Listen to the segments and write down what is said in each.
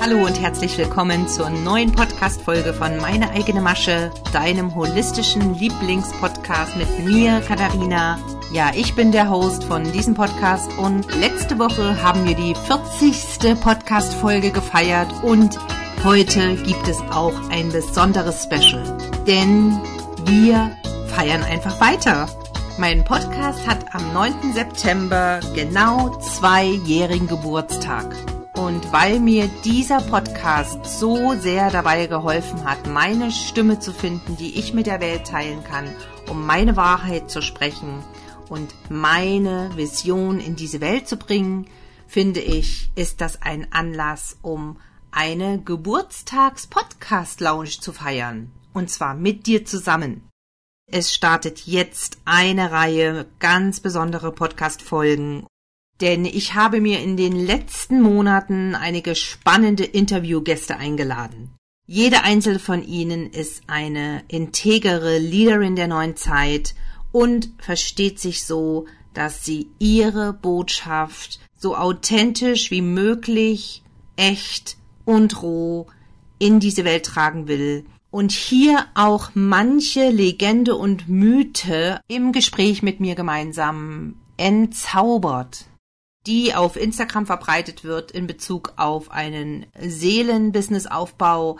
Hallo und herzlich willkommen zur neuen Podcast-Folge von Meine eigene Masche, deinem holistischen Lieblingspodcast mit mir, Katharina. Ja, ich bin der Host von diesem Podcast und letzte Woche haben wir die 40. Podcast-Folge gefeiert und heute gibt es auch ein besonderes Special, denn wir feiern einfach weiter. Mein Podcast hat am 9. September genau zweijährigen Geburtstag. Weil mir dieser Podcast so sehr dabei geholfen hat, meine Stimme zu finden, die ich mit der Welt teilen kann, um meine Wahrheit zu sprechen und meine Vision in diese Welt zu bringen, finde ich, ist das ein Anlass, um eine Geburtstags-Podcast-Lounge zu feiern. Und zwar mit dir zusammen. Es startet jetzt eine Reihe ganz besondere Podcast-Folgen denn ich habe mir in den letzten Monaten einige spannende Interviewgäste eingeladen. Jede einzelne von ihnen ist eine integere Leaderin der neuen Zeit und versteht sich so, dass sie ihre Botschaft so authentisch wie möglich, echt und roh in diese Welt tragen will und hier auch manche Legende und Mythe im Gespräch mit mir gemeinsam entzaubert die auf Instagram verbreitet wird in Bezug auf einen Seelenbusinessaufbau,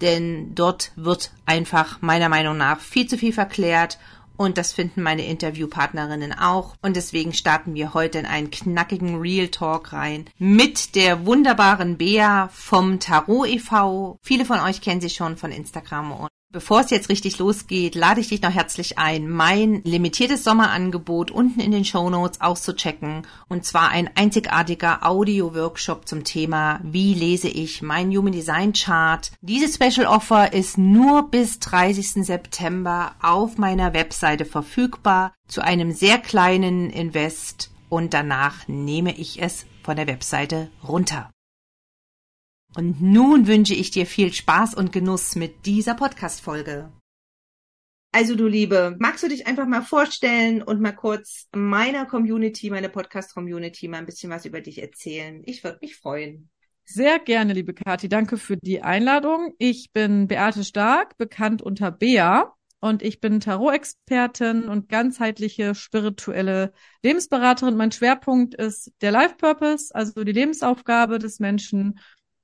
denn dort wird einfach meiner Meinung nach viel zu viel verklärt und das finden meine Interviewpartnerinnen auch. Und deswegen starten wir heute in einen knackigen Real Talk rein mit der wunderbaren Bea vom Tarot e.V. Viele von euch kennen sie schon von Instagram und Bevor es jetzt richtig losgeht, lade ich dich noch herzlich ein, mein limitiertes Sommerangebot unten in den Show Notes auszuchecken. Und zwar ein einzigartiger Audio-Workshop zum Thema, wie lese ich mein Human Design Chart. Dieses Special Offer ist nur bis 30. September auf meiner Webseite verfügbar zu einem sehr kleinen Invest und danach nehme ich es von der Webseite runter. Und nun wünsche ich dir viel Spaß und Genuss mit dieser Podcast-Folge. Also du Liebe, magst du dich einfach mal vorstellen und mal kurz meiner Community, meiner Podcast-Community mal ein bisschen was über dich erzählen? Ich würde mich freuen. Sehr gerne, liebe Kathi. Danke für die Einladung. Ich bin Beate Stark, bekannt unter Bea. Und ich bin Tarot-Expertin und ganzheitliche spirituelle Lebensberaterin. Mein Schwerpunkt ist der Life Purpose, also die Lebensaufgabe des Menschen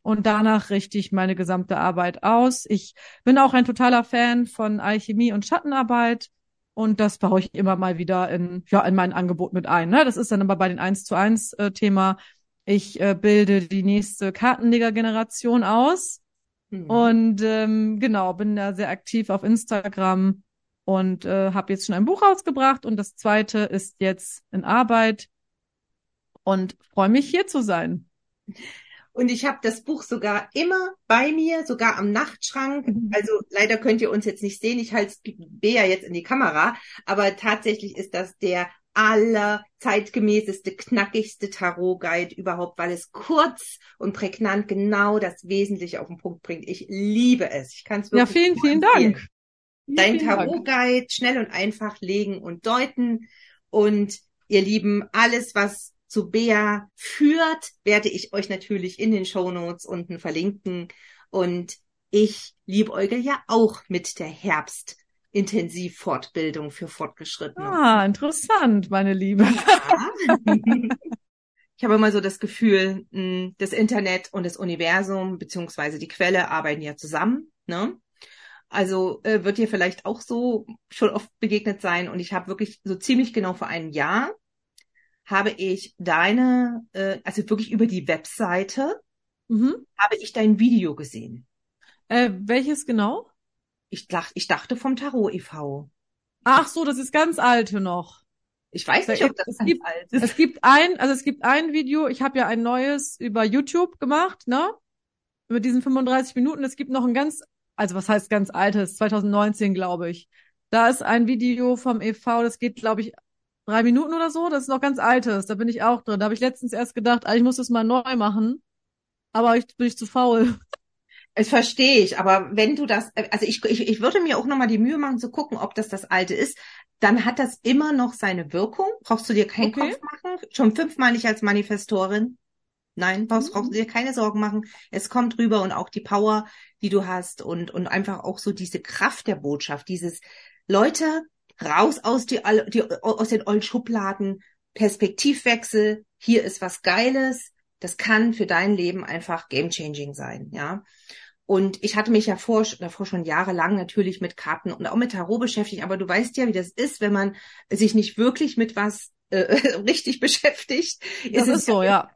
und danach richte ich meine gesamte Arbeit aus. Ich bin auch ein totaler Fan von Alchemie und Schattenarbeit und das baue ich immer mal wieder in, ja, in mein Angebot mit ein. Ne? Das ist dann aber bei den 1 zu 1 äh, Thema. Ich äh, bilde die nächste Kartenleger-Generation aus mhm. und ähm, genau, bin da sehr aktiv auf Instagram und äh, habe jetzt schon ein Buch rausgebracht und das zweite ist jetzt in Arbeit und freue mich hier zu sein. Und ich habe das Buch sogar immer bei mir, sogar am Nachtschrank. Mhm. Also leider könnt ihr uns jetzt nicht sehen. Ich halte Bea jetzt in die Kamera. Aber tatsächlich ist das der allerzeitgemäßeste, knackigste Tarot-Guide überhaupt, weil es kurz und prägnant genau das Wesentliche auf den Punkt bringt. Ich liebe es. Ich kann es wirklich. Ja, vielen, vielen Dank. Dein Tarot-Guide schnell und einfach legen und deuten. Und ihr Lieben, alles, was zu Bea führt, werde ich euch natürlich in den Show Notes unten verlinken. Und ich liebäugel ja auch mit der Herbst Intensivfortbildung für Fortgeschrittene. Ah, interessant, meine Liebe. Ja. Ich habe immer so das Gefühl, hm, das Internet und das Universum beziehungsweise die Quelle arbeiten ja zusammen. Ne? Also äh, wird dir vielleicht auch so schon oft begegnet sein. Und ich habe wirklich so ziemlich genau vor einem Jahr habe ich deine, äh, also wirklich über die Webseite, mhm. habe ich dein Video gesehen. Äh, welches genau? Ich dachte, ich dachte vom Tarot e.V. Ach so, das ist ganz alte noch. Ich weiß nicht, ob das es gibt, alt ist. Es gibt ein, also es gibt ein Video, ich habe ja ein neues über YouTube gemacht, ne? Über diesen 35 Minuten. Es gibt noch ein ganz, also was heißt ganz altes, 2019, glaube ich. Da ist ein Video vom e.V., das geht, glaube ich, drei Minuten oder so. Das ist noch ganz altes. Da bin ich auch drin. Da habe ich letztens erst gedacht, ah, ich muss das mal neu machen. Aber ich bin ich zu faul. Es verstehe ich, aber wenn du das, also ich, ich, ich würde mir auch nochmal die Mühe machen zu gucken, ob das das alte ist, dann hat das immer noch seine Wirkung. Brauchst du dir keinen okay. Kopf machen? Schon fünfmal nicht als Manifestorin? Nein, brauchst, brauchst du dir keine Sorgen machen. Es kommt rüber und auch die Power, die du hast und, und einfach auch so diese Kraft der Botschaft, dieses Leute raus aus, die, die, aus den ollen Schubladen, Perspektivwechsel, hier ist was Geiles, das kann für dein Leben einfach game-changing sein, ja. Und ich hatte mich ja vor, davor schon jahrelang natürlich mit Karten und auch mit Tarot beschäftigt, aber du weißt ja, wie das ist, wenn man sich nicht wirklich mit was äh, richtig beschäftigt. Das ist, ist so, ja.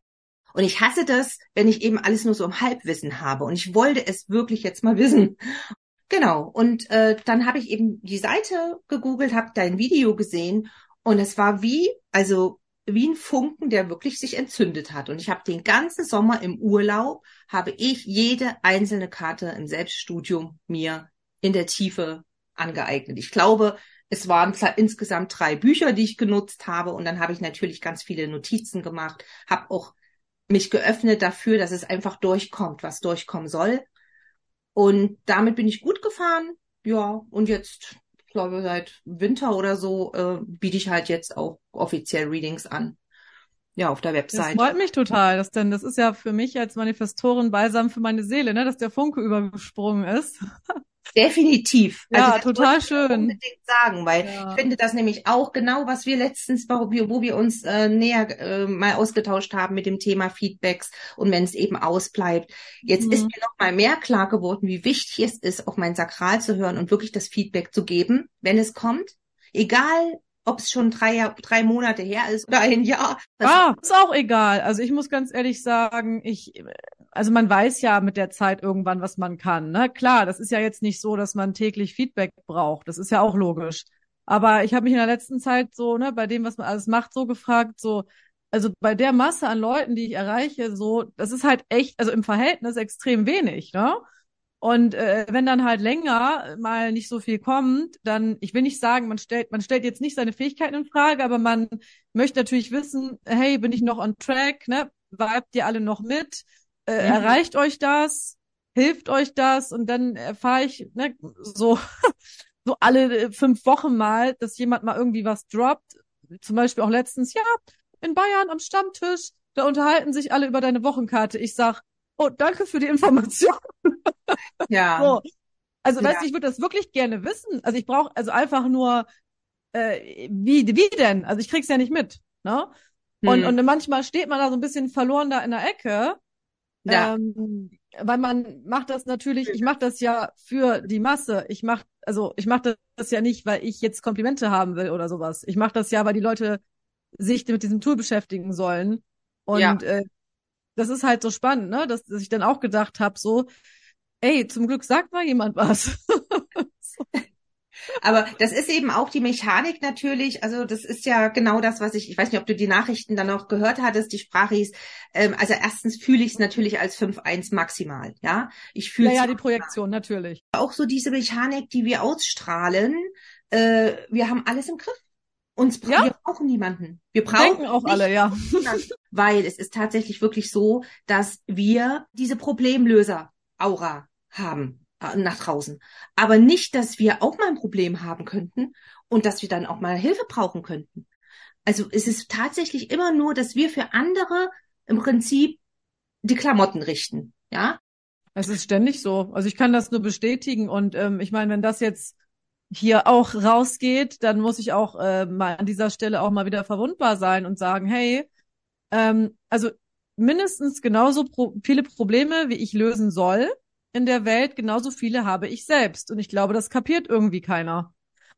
Und ich hasse das, wenn ich eben alles nur so im Halbwissen habe. Und ich wollte es wirklich jetzt mal wissen. Genau. Und äh, dann habe ich eben die Seite gegoogelt, habe dein Video gesehen und es war wie, also wie ein Funken, der wirklich sich entzündet hat. Und ich habe den ganzen Sommer im Urlaub, habe ich jede einzelne Karte im Selbststudium mir in der Tiefe angeeignet. Ich glaube, es waren insgesamt drei Bücher, die ich genutzt habe. Und dann habe ich natürlich ganz viele Notizen gemacht, habe auch mich geöffnet dafür, dass es einfach durchkommt, was durchkommen soll. Und damit bin ich gut gefahren. Ja, und jetzt ich glaube, seit Winter oder so äh, biete ich halt jetzt auch offiziell Readings an. Ja, auf der Website. Das freut mich total, dass denn das ist ja für mich als Manifestorin balsam für meine Seele, ne, dass der Funke übergesprungen ist. Definitiv. Ja, also total schön. Unbedingt sagen, weil ja. ich finde das nämlich auch genau, was wir letztens, wo wir, wo wir uns äh, näher äh, mal ausgetauscht haben mit dem Thema Feedbacks und wenn es eben ausbleibt. Jetzt mhm. ist mir noch mal mehr klar geworden, wie wichtig es ist, auf mein Sakral zu hören und wirklich das Feedback zu geben, wenn es kommt. Egal, ob es schon drei, drei Monate her ist oder ein Jahr. ah, ist auch egal. Also ich muss ganz ehrlich sagen, ich, also man weiß ja mit der Zeit irgendwann, was man kann. Ne? Klar, das ist ja jetzt nicht so, dass man täglich Feedback braucht. Das ist ja auch logisch. Aber ich habe mich in der letzten Zeit so, ne, bei dem, was man alles macht, so gefragt, so, also bei der Masse an Leuten, die ich erreiche, so, das ist halt echt, also im Verhältnis extrem wenig, ne? Und äh, wenn dann halt länger mal nicht so viel kommt, dann, ich will nicht sagen, man stellt, man stellt jetzt nicht seine Fähigkeiten in Frage, aber man möchte natürlich wissen, hey, bin ich noch on track, ne? Weibt ihr alle noch mit? Äh, mhm. Erreicht euch das? Hilft euch das? Und dann erfahre ich, ne, so, so alle fünf Wochen mal, dass jemand mal irgendwie was droppt. Zum Beispiel auch letztens, ja, in Bayern am Stammtisch, da unterhalten sich alle über deine Wochenkarte. Ich sag, oh, danke für die Information. Ja. So. Also, ja. weißt du, ich würde das wirklich gerne wissen. Also ich brauche also einfach nur, äh, wie, wie denn? Also ich krieg's ja nicht mit. Ne? Und, hm. und manchmal steht man da so ein bisschen verloren da in der Ecke. Ja. Ähm, weil man macht das natürlich, ich mache das ja für die Masse. Ich mach, also ich mache das ja nicht, weil ich jetzt Komplimente haben will oder sowas. Ich mache das ja, weil die Leute sich mit diesem Tool beschäftigen sollen. Und ja. äh, das ist halt so spannend, ne? Dass, dass ich dann auch gedacht habe, so, ey, zum Glück sagt mal jemand was. Aber das ist eben auch die Mechanik natürlich. Also das ist ja genau das, was ich, ich weiß nicht, ob du die Nachrichten dann auch gehört hattest, die Sprache hieß, ähm, also erstens fühle ich es natürlich als 5-1 maximal, ja. Ich fühle Ja, ja, die Projektion, natürlich. Auch so diese Mechanik, die wir ausstrahlen, äh, wir haben alles im Griff. Uns ja? wir brauchen niemanden. Wir brauchen Denken auch alle, ja. Weil es ist tatsächlich wirklich so, dass wir diese Problemlöser-Aura haben äh, nach draußen. Aber nicht, dass wir auch mal ein Problem haben könnten und dass wir dann auch mal Hilfe brauchen könnten. Also es ist tatsächlich immer nur, dass wir für andere im Prinzip die Klamotten richten, ja. Es ist ständig so. Also ich kann das nur bestätigen und ähm, ich meine, wenn das jetzt hier auch rausgeht, dann muss ich auch äh, mal an dieser Stelle auch mal wieder verwundbar sein und sagen, hey, ähm, also mindestens genauso pro viele Probleme, wie ich lösen soll in der Welt, genauso viele habe ich selbst. Und ich glaube, das kapiert irgendwie keiner.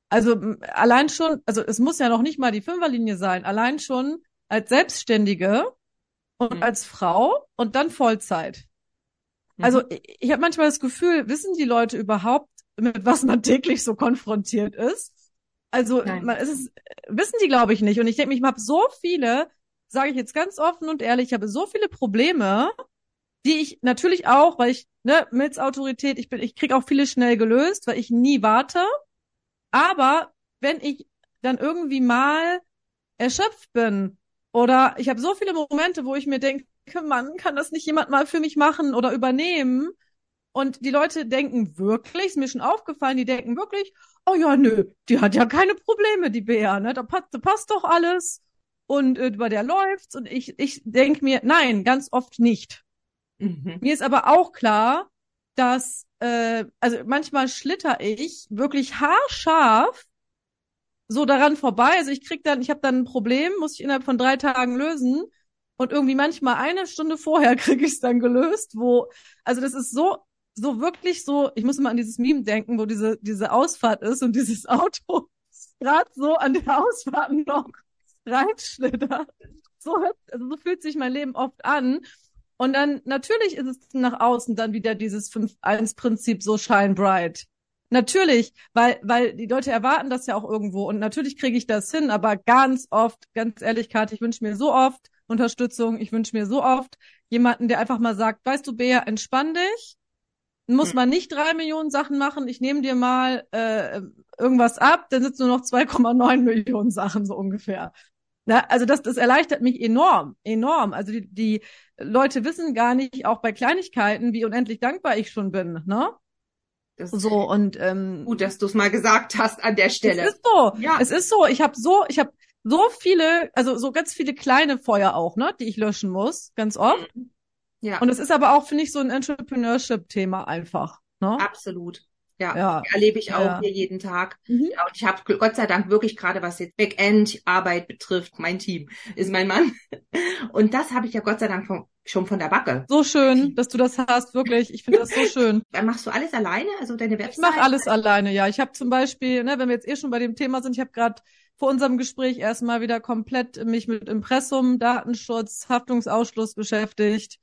Also allein schon, also es muss ja noch nicht mal die Fünferlinie sein, allein schon als Selbstständige und mhm. als Frau und dann Vollzeit. Also mhm. ich, ich habe manchmal das Gefühl, wissen die Leute überhaupt, mit was man täglich so konfrontiert ist. Also man, es ist, wissen die, glaube ich, nicht. Und ich denke, ich habe so viele, sage ich jetzt ganz offen und ehrlich, ich habe so viele Probleme, die ich natürlich auch, weil ich ne mit Autorität, ich bin, ich krieg auch viele schnell gelöst, weil ich nie warte. Aber wenn ich dann irgendwie mal erschöpft bin oder ich habe so viele Momente, wo ich mir denke, Mann, kann das nicht jemand mal für mich machen oder übernehmen? Und die Leute denken wirklich, ist mir schon aufgefallen, die denken wirklich, oh ja, nö, die hat ja keine Probleme, die Bea, ne? Da passt, da passt doch alles. und äh, bei der läuft's und ich, ich denke mir, nein, ganz oft nicht. Mhm. Mir ist aber auch klar, dass, äh, also manchmal schlitter ich wirklich haarscharf so daran vorbei. Also ich krieg dann, ich habe dann ein Problem, muss ich innerhalb von drei Tagen lösen. Und irgendwie manchmal eine Stunde vorher kriege ich es dann gelöst, wo, also das ist so, so wirklich so, ich muss immer an dieses Meme denken, wo diese, diese Ausfahrt ist und dieses Auto gerade so an der Ausfahrt noch reinschlittert. So, also so fühlt sich mein Leben oft an. Und dann, natürlich ist es nach außen dann wieder dieses 5-1-Prinzip so shine bright. Natürlich, weil, weil die Leute erwarten das ja auch irgendwo. Und natürlich kriege ich das hin, aber ganz oft, ganz ehrlich, Kathi, ich wünsche mir so oft Unterstützung, ich wünsche mir so oft jemanden, der einfach mal sagt, weißt du, Bea, entspann dich, muss man nicht drei Millionen Sachen machen, ich nehme dir mal äh, irgendwas ab, dann sitzen nur noch 2,9 Millionen Sachen so ungefähr. Na, also das, das erleichtert mich enorm, enorm. Also die, die Leute wissen gar nicht, auch bei Kleinigkeiten, wie unendlich dankbar ich schon bin, ne? Das So und ähm, gut, dass du es mal gesagt hast an der Stelle. Es ist so. Ja. Es ist so. Ich habe so, ich habe so viele, also so ganz viele kleine Feuer auch, ne, die ich löschen muss, ganz oft. Ja, Und es ist aber auch, finde ich, so ein Entrepreneurship-Thema einfach. Ne? absolut. Ja, Ja. erlebe ich auch Ja. hier jeden Tag. Mhm. Ja, und ich habe Gott sei Dank wirklich gerade, was jetzt Backend-Arbeit betrifft, mein Team ist mein Mann. Und das habe ich ja Gott sei Dank von, schon von der Backe. So schön, dass du das hast, wirklich. Ich finde das so schön. Dann machst du alles alleine, also deine Ich Website? mache alles alleine, ja. Ich habe zum Beispiel, ne, wenn wir jetzt eh schon bei dem Thema sind, ich habe gerade vor unserem Gespräch erstmal wieder komplett mich mit Impressum, Datenschutz, Haftungsausschluss beschäftigt.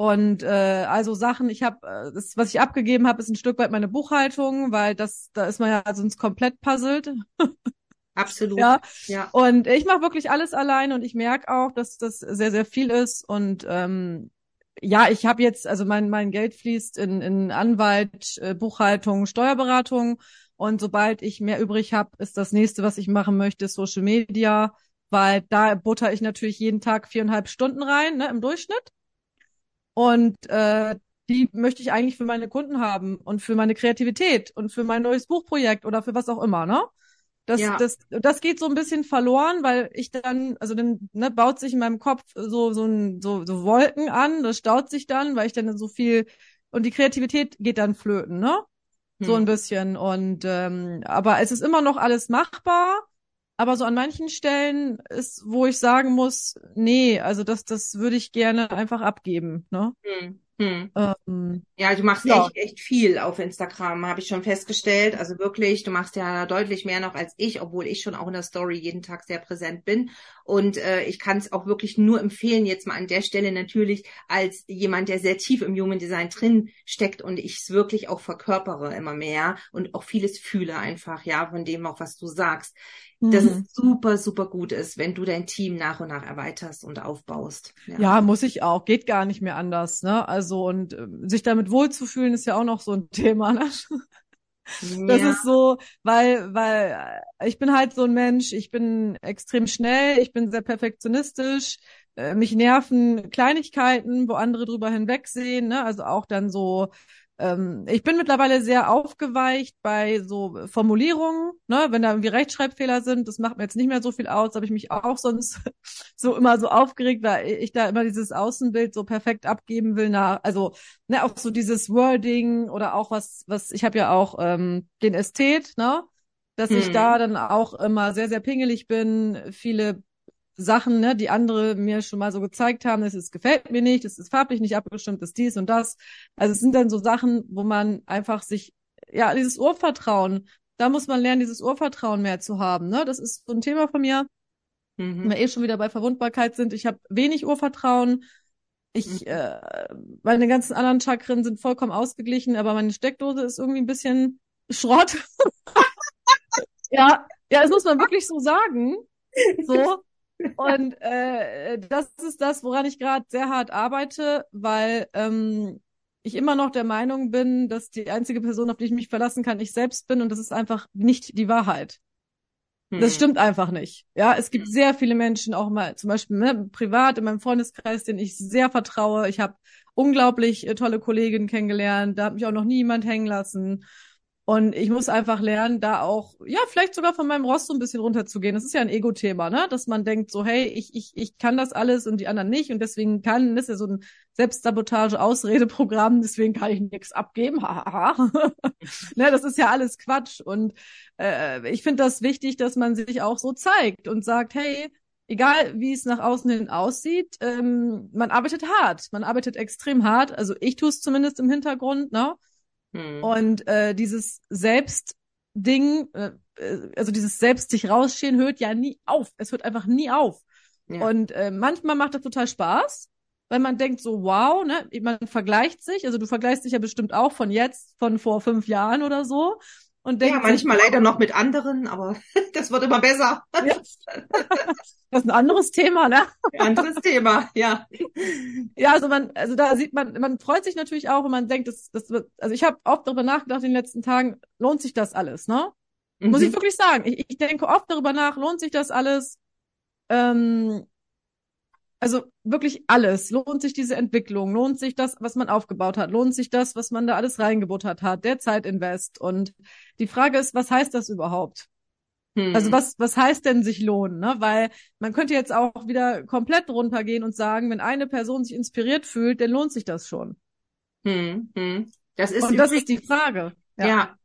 Und äh, also Sachen, ich habe, äh, das, was ich abgegeben habe, ist ein Stück weit meine Buchhaltung, weil das, da ist man ja sonst komplett puzzelt. Absolut. Ja. ja. Und ich mache wirklich alles allein und ich merke auch, dass das sehr, sehr viel ist. Und ähm, ja, ich habe jetzt, also mein, mein Geld fließt in, in Anwalt, äh, Buchhaltung, Steuerberatung. Und sobald ich mehr übrig habe, ist das nächste, was ich machen möchte, Social Media, weil da butter ich natürlich jeden Tag viereinhalb Stunden rein, ne, im Durchschnitt. Und äh, die möchte ich eigentlich für meine Kunden haben und für meine Kreativität und für mein neues Buchprojekt oder für was auch immer, ne? Das, Ja. das, das geht so ein bisschen verloren, weil ich dann, also dann ne, baut sich in meinem Kopf so so ein, so, so Wolken an, das staut sich dann, weil ich dann so viel und die Kreativität geht dann flöten, ne? So ein Hm. bisschen. Und ähm, aber es ist immer noch alles machbar. Aber so an manchen Stellen ist, wo ich sagen muss, nee, also das, das würde ich gerne einfach abgeben, ne? Hm. Hm. Ähm, Ja, du machst Ja. echt, echt viel auf Instagram, habe ich schon festgestellt. Also wirklich, du machst ja deutlich mehr noch als ich, obwohl ich schon auch in der Story jeden Tag sehr präsent bin. Und äh, ich kann es auch wirklich nur empfehlen, jetzt mal an der Stelle natürlich als jemand, der sehr tief im Human Design drin steckt und ich es wirklich auch verkörpere immer mehr und auch vieles fühle einfach, ja, von dem auch, was du sagst. Dass mhm. es super, super gut ist, wenn du dein Team nach und nach erweiterst und aufbaust. Ja, muss ich auch. Geht gar nicht mehr anders, ne? Also, und ähm, sich damit wohlzufühlen ist ja auch noch so ein Thema, ne? Das Ja. ist so, weil, weil äh, ich bin halt so ein Mensch, ich bin extrem schnell, ich bin sehr perfektionistisch, äh, mich nerven Kleinigkeiten, wo andere drüber hinwegsehen, ne? Also auch dann so, ähm, ich bin mittlerweile sehr aufgeweicht bei so Formulierungen, ne? Wenn da irgendwie Rechtschreibfehler sind, das macht mir jetzt nicht mehr so viel aus, habe ich mich auch sonst so immer so aufgeregt, weil ich da immer dieses Außenbild so perfekt abgeben will nach, also ne, auch so dieses Wording oder auch was, was, ich habe ja auch ähm, den Ästhet, ne? Dass ich Hm. da dann auch immer sehr, sehr pingelig bin, viele Sachen, ne, die andere mir schon mal so gezeigt haben, das ist, gefällt mir nicht, das ist farblich nicht abgestimmt, das ist dies und das. Also es sind dann so Sachen, wo man einfach sich, ja, dieses Urvertrauen, da muss man lernen, dieses Urvertrauen mehr zu haben, ne? Das ist so ein Thema von mir, wenn Mhm. wir eh schon wieder bei Verwundbarkeit sind. Ich habe wenig Urvertrauen. Ich, Mhm. äh, meine ganzen anderen Chakren sind vollkommen ausgeglichen, aber meine Steckdose ist irgendwie ein bisschen Schrott. ja, ja, das muss man wirklich so sagen. So. Und äh, das ist das, woran ich gerade sehr hart arbeite, weil ähm, ich immer noch der Meinung bin, dass die einzige Person, auf die ich mich verlassen kann, ich selbst bin und das ist einfach nicht die Wahrheit. Das Hm. stimmt einfach nicht. Ja, es gibt Mhm. sehr viele Menschen, auch mal zum Beispiel ne, privat in meinem Freundeskreis, denen ich sehr vertraue. Ich habe unglaublich äh, tolle Kolleginnen kennengelernt. Da hat mich auch noch nie jemand hängen lassen. Und ich muss einfach lernen, da auch, ja, vielleicht sogar von meinem Rost so ein bisschen runterzugehen. Das ist ja ein Ego-Thema, ne? Dass man denkt so, hey, ich, ich, ich kann das alles und die anderen nicht. Und deswegen kann, das ist ja so ein Selbstsabotage-Ausredeprogramm, deswegen kann ich nichts abgeben. ne, das ist ja alles Quatsch. Und äh, ich finde das wichtig, dass man sich auch so zeigt und sagt, hey, egal wie es nach außen hin aussieht, ähm, man arbeitet hart. Man arbeitet extrem hart. Also ich tue es zumindest im Hintergrund, ne? Hm. Und äh, dieses Selbstding, äh, also dieses Selbst sich rausstehen, hört ja nie auf. Es hört einfach nie auf. Ja. Und äh, manchmal macht das total Spaß, weil man denkt so, wow, ne, man vergleicht sich, also du vergleichst dich ja bestimmt auch von jetzt, von vor fünf Jahren oder so. Und denkt ja, manchmal sich, leider noch mit anderen, aber das wird immer besser. Ja. Das ist ein anderes Thema, ne? Ein anderes Thema, ja. Ja, also man, also da sieht man, man freut sich natürlich auch, wenn man denkt, das, das wird, also ich habe oft darüber nachgedacht in den letzten Tagen, lohnt sich das alles, ne? Mhm. Muss ich wirklich sagen. Ich, ich denke oft darüber nach, lohnt sich das alles? Ähm, also wirklich alles. Lohnt sich diese Entwicklung? Lohnt sich das, was man aufgebaut hat? Lohnt sich das, was man da alles reingebuttert hat? Der Zeitinvest. Und die Frage ist, was heißt das überhaupt? Hm. Also was, was heißt denn sich lohnen? Ne? Weil man könnte jetzt auch wieder komplett runtergehen und sagen, wenn eine Person sich inspiriert fühlt, dann lohnt sich das schon. Hm, hm. Das ist und das ist die Frage. Ja. ja.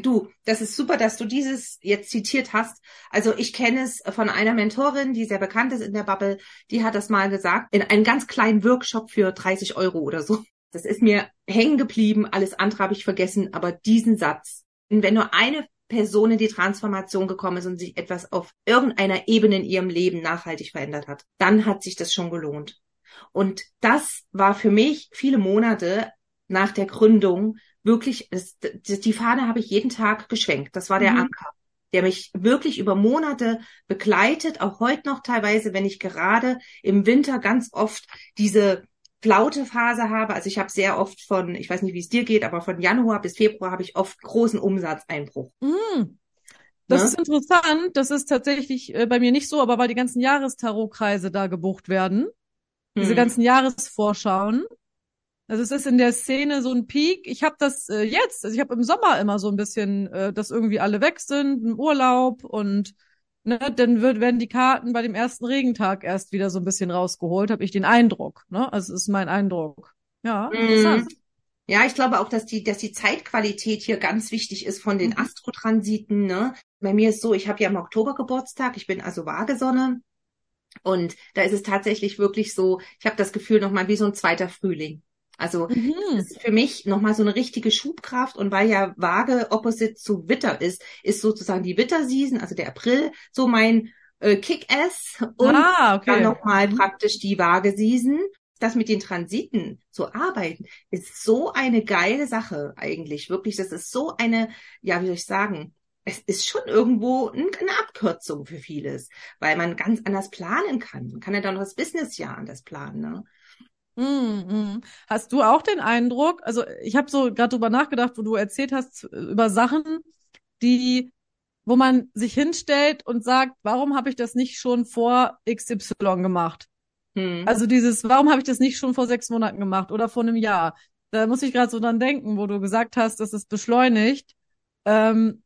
Du, das ist super, dass du dieses jetzt zitiert hast. Also ich kenne es von einer Mentorin, die sehr bekannt ist in der Bubble. Die hat das mal gesagt in einem ganz kleinen Workshop für 30 Euro oder so. Das ist mir hängen geblieben. Alles andere habe ich vergessen. Aber diesen Satz, wenn nur eine Person in die Transformation gekommen ist und sich etwas auf irgendeiner Ebene in ihrem Leben nachhaltig verändert hat, dann hat sich das schon gelohnt. Und das war für mich viele Monate nach der Gründung wirklich, das, die Fahne habe ich jeden Tag geschwenkt. Das war der mhm. Anker, der mich wirklich über Monate begleitet, auch heute noch teilweise, wenn ich gerade im Winter ganz oft diese flaute Phase habe. Also ich habe sehr oft von, ich weiß nicht, wie es dir geht, aber von Januar bis Februar habe ich oft großen Umsatzeinbruch. Mm. Das ne? ist interessant. Das ist tatsächlich äh, bei mir nicht so, aber weil die ganzen Jahrestarotkreise da gebucht werden, diese hm. ganzen Jahresvorschauen, also es ist in der Szene so ein Peak. Ich habe das äh, jetzt, also ich habe im Sommer immer so ein bisschen, äh, dass irgendwie alle weg sind, im Urlaub und ne, dann wird, werden die Karten bei dem ersten Regentag erst wieder so ein bisschen rausgeholt, habe ich den Eindruck. Ne? Also es ist mein Eindruck. Ja, mhm. interessant. Ja, ich glaube auch, dass die, dass die Zeitqualität hier ganz wichtig ist von den mhm. Astrotransiten. Ne? Bei mir ist so, ich habe ja im Oktober Geburtstag, ich bin also Waagesonne. Und da ist es tatsächlich wirklich so, ich habe das Gefühl nochmal wie so ein zweiter Frühling. Also mhm. das ist für mich nochmal so eine richtige Schubkraft und weil ja Waage opposite zu Witter ist, ist sozusagen die Witter-Season, also der April, so mein äh, Kick-Ass und ah, okay. dann nochmal mhm. praktisch die Waage-Season. Das mit den Transiten zu arbeiten, ist so eine geile Sache eigentlich, wirklich. Das ist so eine, ja, wie soll ich sagen, es ist schon irgendwo eine Abkürzung für vieles, weil man ganz anders planen kann. Man kann ja dann noch das Businessjahr anders planen. Ne? Mm, Hast du auch den Eindruck, also ich habe so gerade drüber nachgedacht, wo du erzählt hast über Sachen, die, wo man sich hinstellt und sagt, warum habe ich das nicht schon vor XY gemacht? Hm. Also dieses, warum habe ich das nicht schon vor sechs Monaten gemacht oder vor einem Jahr? Da muss ich gerade so dran denken, wo du gesagt hast, dass es beschleunigt. Ähm,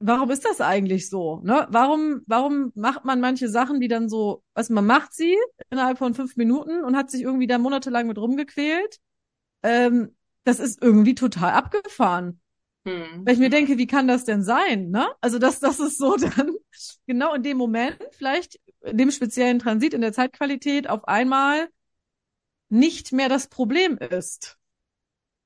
warum ist das eigentlich so? Ne? Warum, warum macht man manche Sachen, die dann so, also man macht sie innerhalb von fünf Minuten und hat sich irgendwie da monatelang mit rumgequält? Ähm, das ist irgendwie total abgefahren. Hm. Weil ich mir denke, wie kann das denn sein? Ne? Also dass das ist so dann genau in dem Moment, vielleicht in dem speziellen Transit, in der Zeitqualität auf einmal nicht mehr das Problem ist.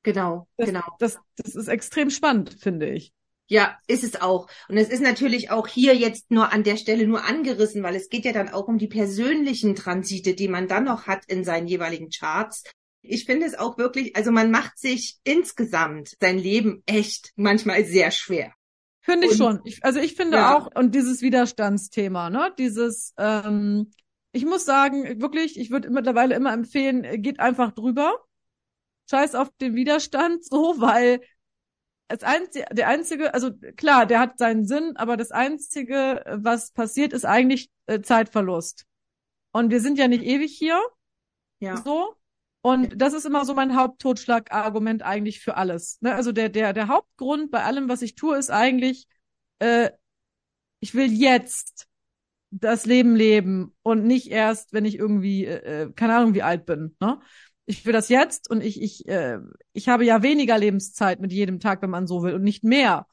Genau, das, genau. Das, das ist extrem spannend, finde ich. Ja, ist es auch. Und es ist natürlich auch hier jetzt nur an der Stelle nur angerissen, weil es geht ja dann auch um die persönlichen Transite, die man dann noch hat in seinen jeweiligen Charts. Ich finde es auch wirklich, also man macht sich insgesamt sein Leben echt manchmal sehr schwer. Finde ich und, schon. Ich, also ich finde ja. auch, und dieses Widerstandsthema, ne, dieses, ähm, ich muss sagen, wirklich, ich würde mittlerweile immer empfehlen, geht einfach drüber. Scheiß auf den Widerstand, so, weil das einzige, der einzige, also klar, der hat seinen Sinn, aber das einzige, was passiert, ist eigentlich äh, Zeitverlust. Und wir sind ja nicht ewig hier. Ja. So. Und das ist immer so mein Haupttotschlagargument eigentlich für alles. Ne? Also der, der, der Hauptgrund bei allem, was ich tue, ist eigentlich, äh, ich will jetzt das Leben leben und nicht erst, wenn ich irgendwie, äh, äh, keine Ahnung, wie alt bin. Ne? Ich will das jetzt und ich, ich, äh, ich habe ja weniger Lebenszeit mit jedem Tag, wenn man so will, und nicht mehr.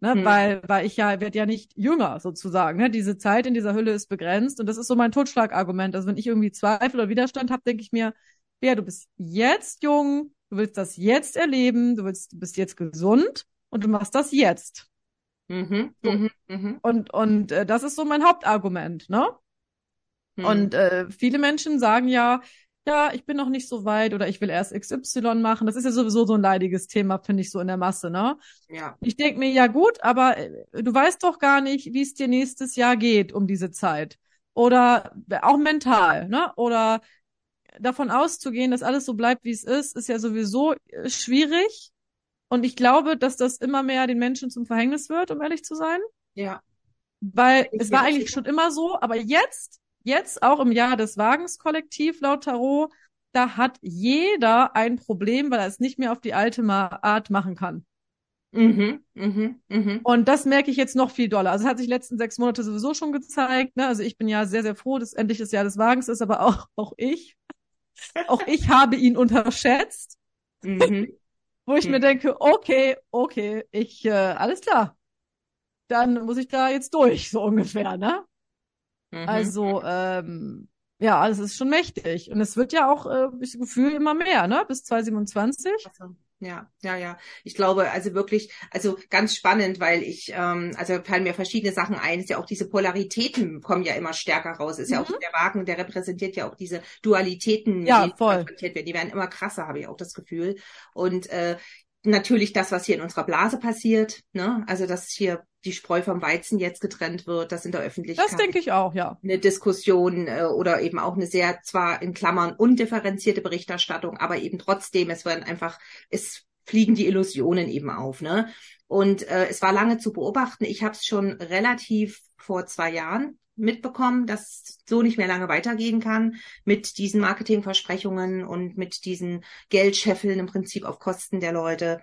Ne, hm. weil, weil ich ja, werde ja nicht jünger sozusagen. Ne? Diese Zeit in dieser Hülle ist begrenzt und das ist so mein Totschlagargument. Also wenn ich irgendwie Zweifel oder Widerstand habe, denke ich mir, ja, du bist jetzt jung, du willst das jetzt erleben, du willst, du bist jetzt gesund und du machst das jetzt. Mhm, so. mhm, mhm. Und, und äh, das ist so mein Hauptargument, ne? Mhm. Und äh, viele Menschen sagen ja, ja, ich bin noch nicht so weit oder ich will erst XY machen. Das ist ja sowieso so ein leidiges Thema, finde ich, so in der Masse, ne? Ja. Ich denke mir, ja gut, aber äh, du weißt doch gar nicht, wie es dir nächstes Jahr geht um diese Zeit. Oder auch mental, ne? Oder davon auszugehen, dass alles so bleibt, wie es ist, ist ja sowieso äh, schwierig. Und ich glaube, dass das immer mehr den Menschen zum Verhängnis wird, um ehrlich zu sein. Ja. Weil ich es war eigentlich schon immer so, aber jetzt, jetzt auch im Jahr des Wagenskollektiv laut Tarot, da hat jeder ein Problem, weil er es nicht mehr auf die alte Art machen kann. Mhm, mhm, mhm. Und das merke ich jetzt noch viel doller. Also es hat sich die letzten sechs Monate sowieso schon gezeigt. Ne? Also ich bin ja sehr, sehr froh, dass endlich das Jahr des Wagens ist, aber auch, auch ich auch ich habe ihn unterschätzt. Mhm. Wo ich mhm. mir denke, okay, okay, ich, äh, alles klar. Dann muss ich da jetzt durch, so ungefähr, ne? Mhm. Also, ähm, ja, alles ist schon mächtig. Und es wird ja auch, äh, ich Gefühl, immer mehr, ne? Bis 2027. Also. Ja, ja, ja. Ich glaube, also wirklich, also ganz spannend, weil ich, ähm, also fallen mir verschiedene Sachen ein. Ist ja auch diese Polaritäten kommen ja immer stärker raus. Ist mhm. ja auch mhm. der Wagen, der repräsentiert ja auch diese Dualitäten, ja, die voll. werden. Die werden immer krasser, habe ich auch das Gefühl. Und äh, natürlich das, was hier in unserer Blase passiert, ne? Also dass hier die Spreu vom Weizen jetzt getrennt wird, das in der Öffentlichkeit. Das denke ich auch, ja. Eine Diskussion äh, oder eben auch eine sehr zwar in Klammern undifferenzierte Berichterstattung, aber eben trotzdem, es werden einfach, es fliegen die Illusionen eben auf, ne? Und äh, es war lange zu beobachten. Ich habe es schon relativ vor zwei Jahren mitbekommen, dass so nicht mehr lange weitergehen kann mit diesen Marketingversprechungen und mit diesen Geldscheffeln im Prinzip auf Kosten der Leute.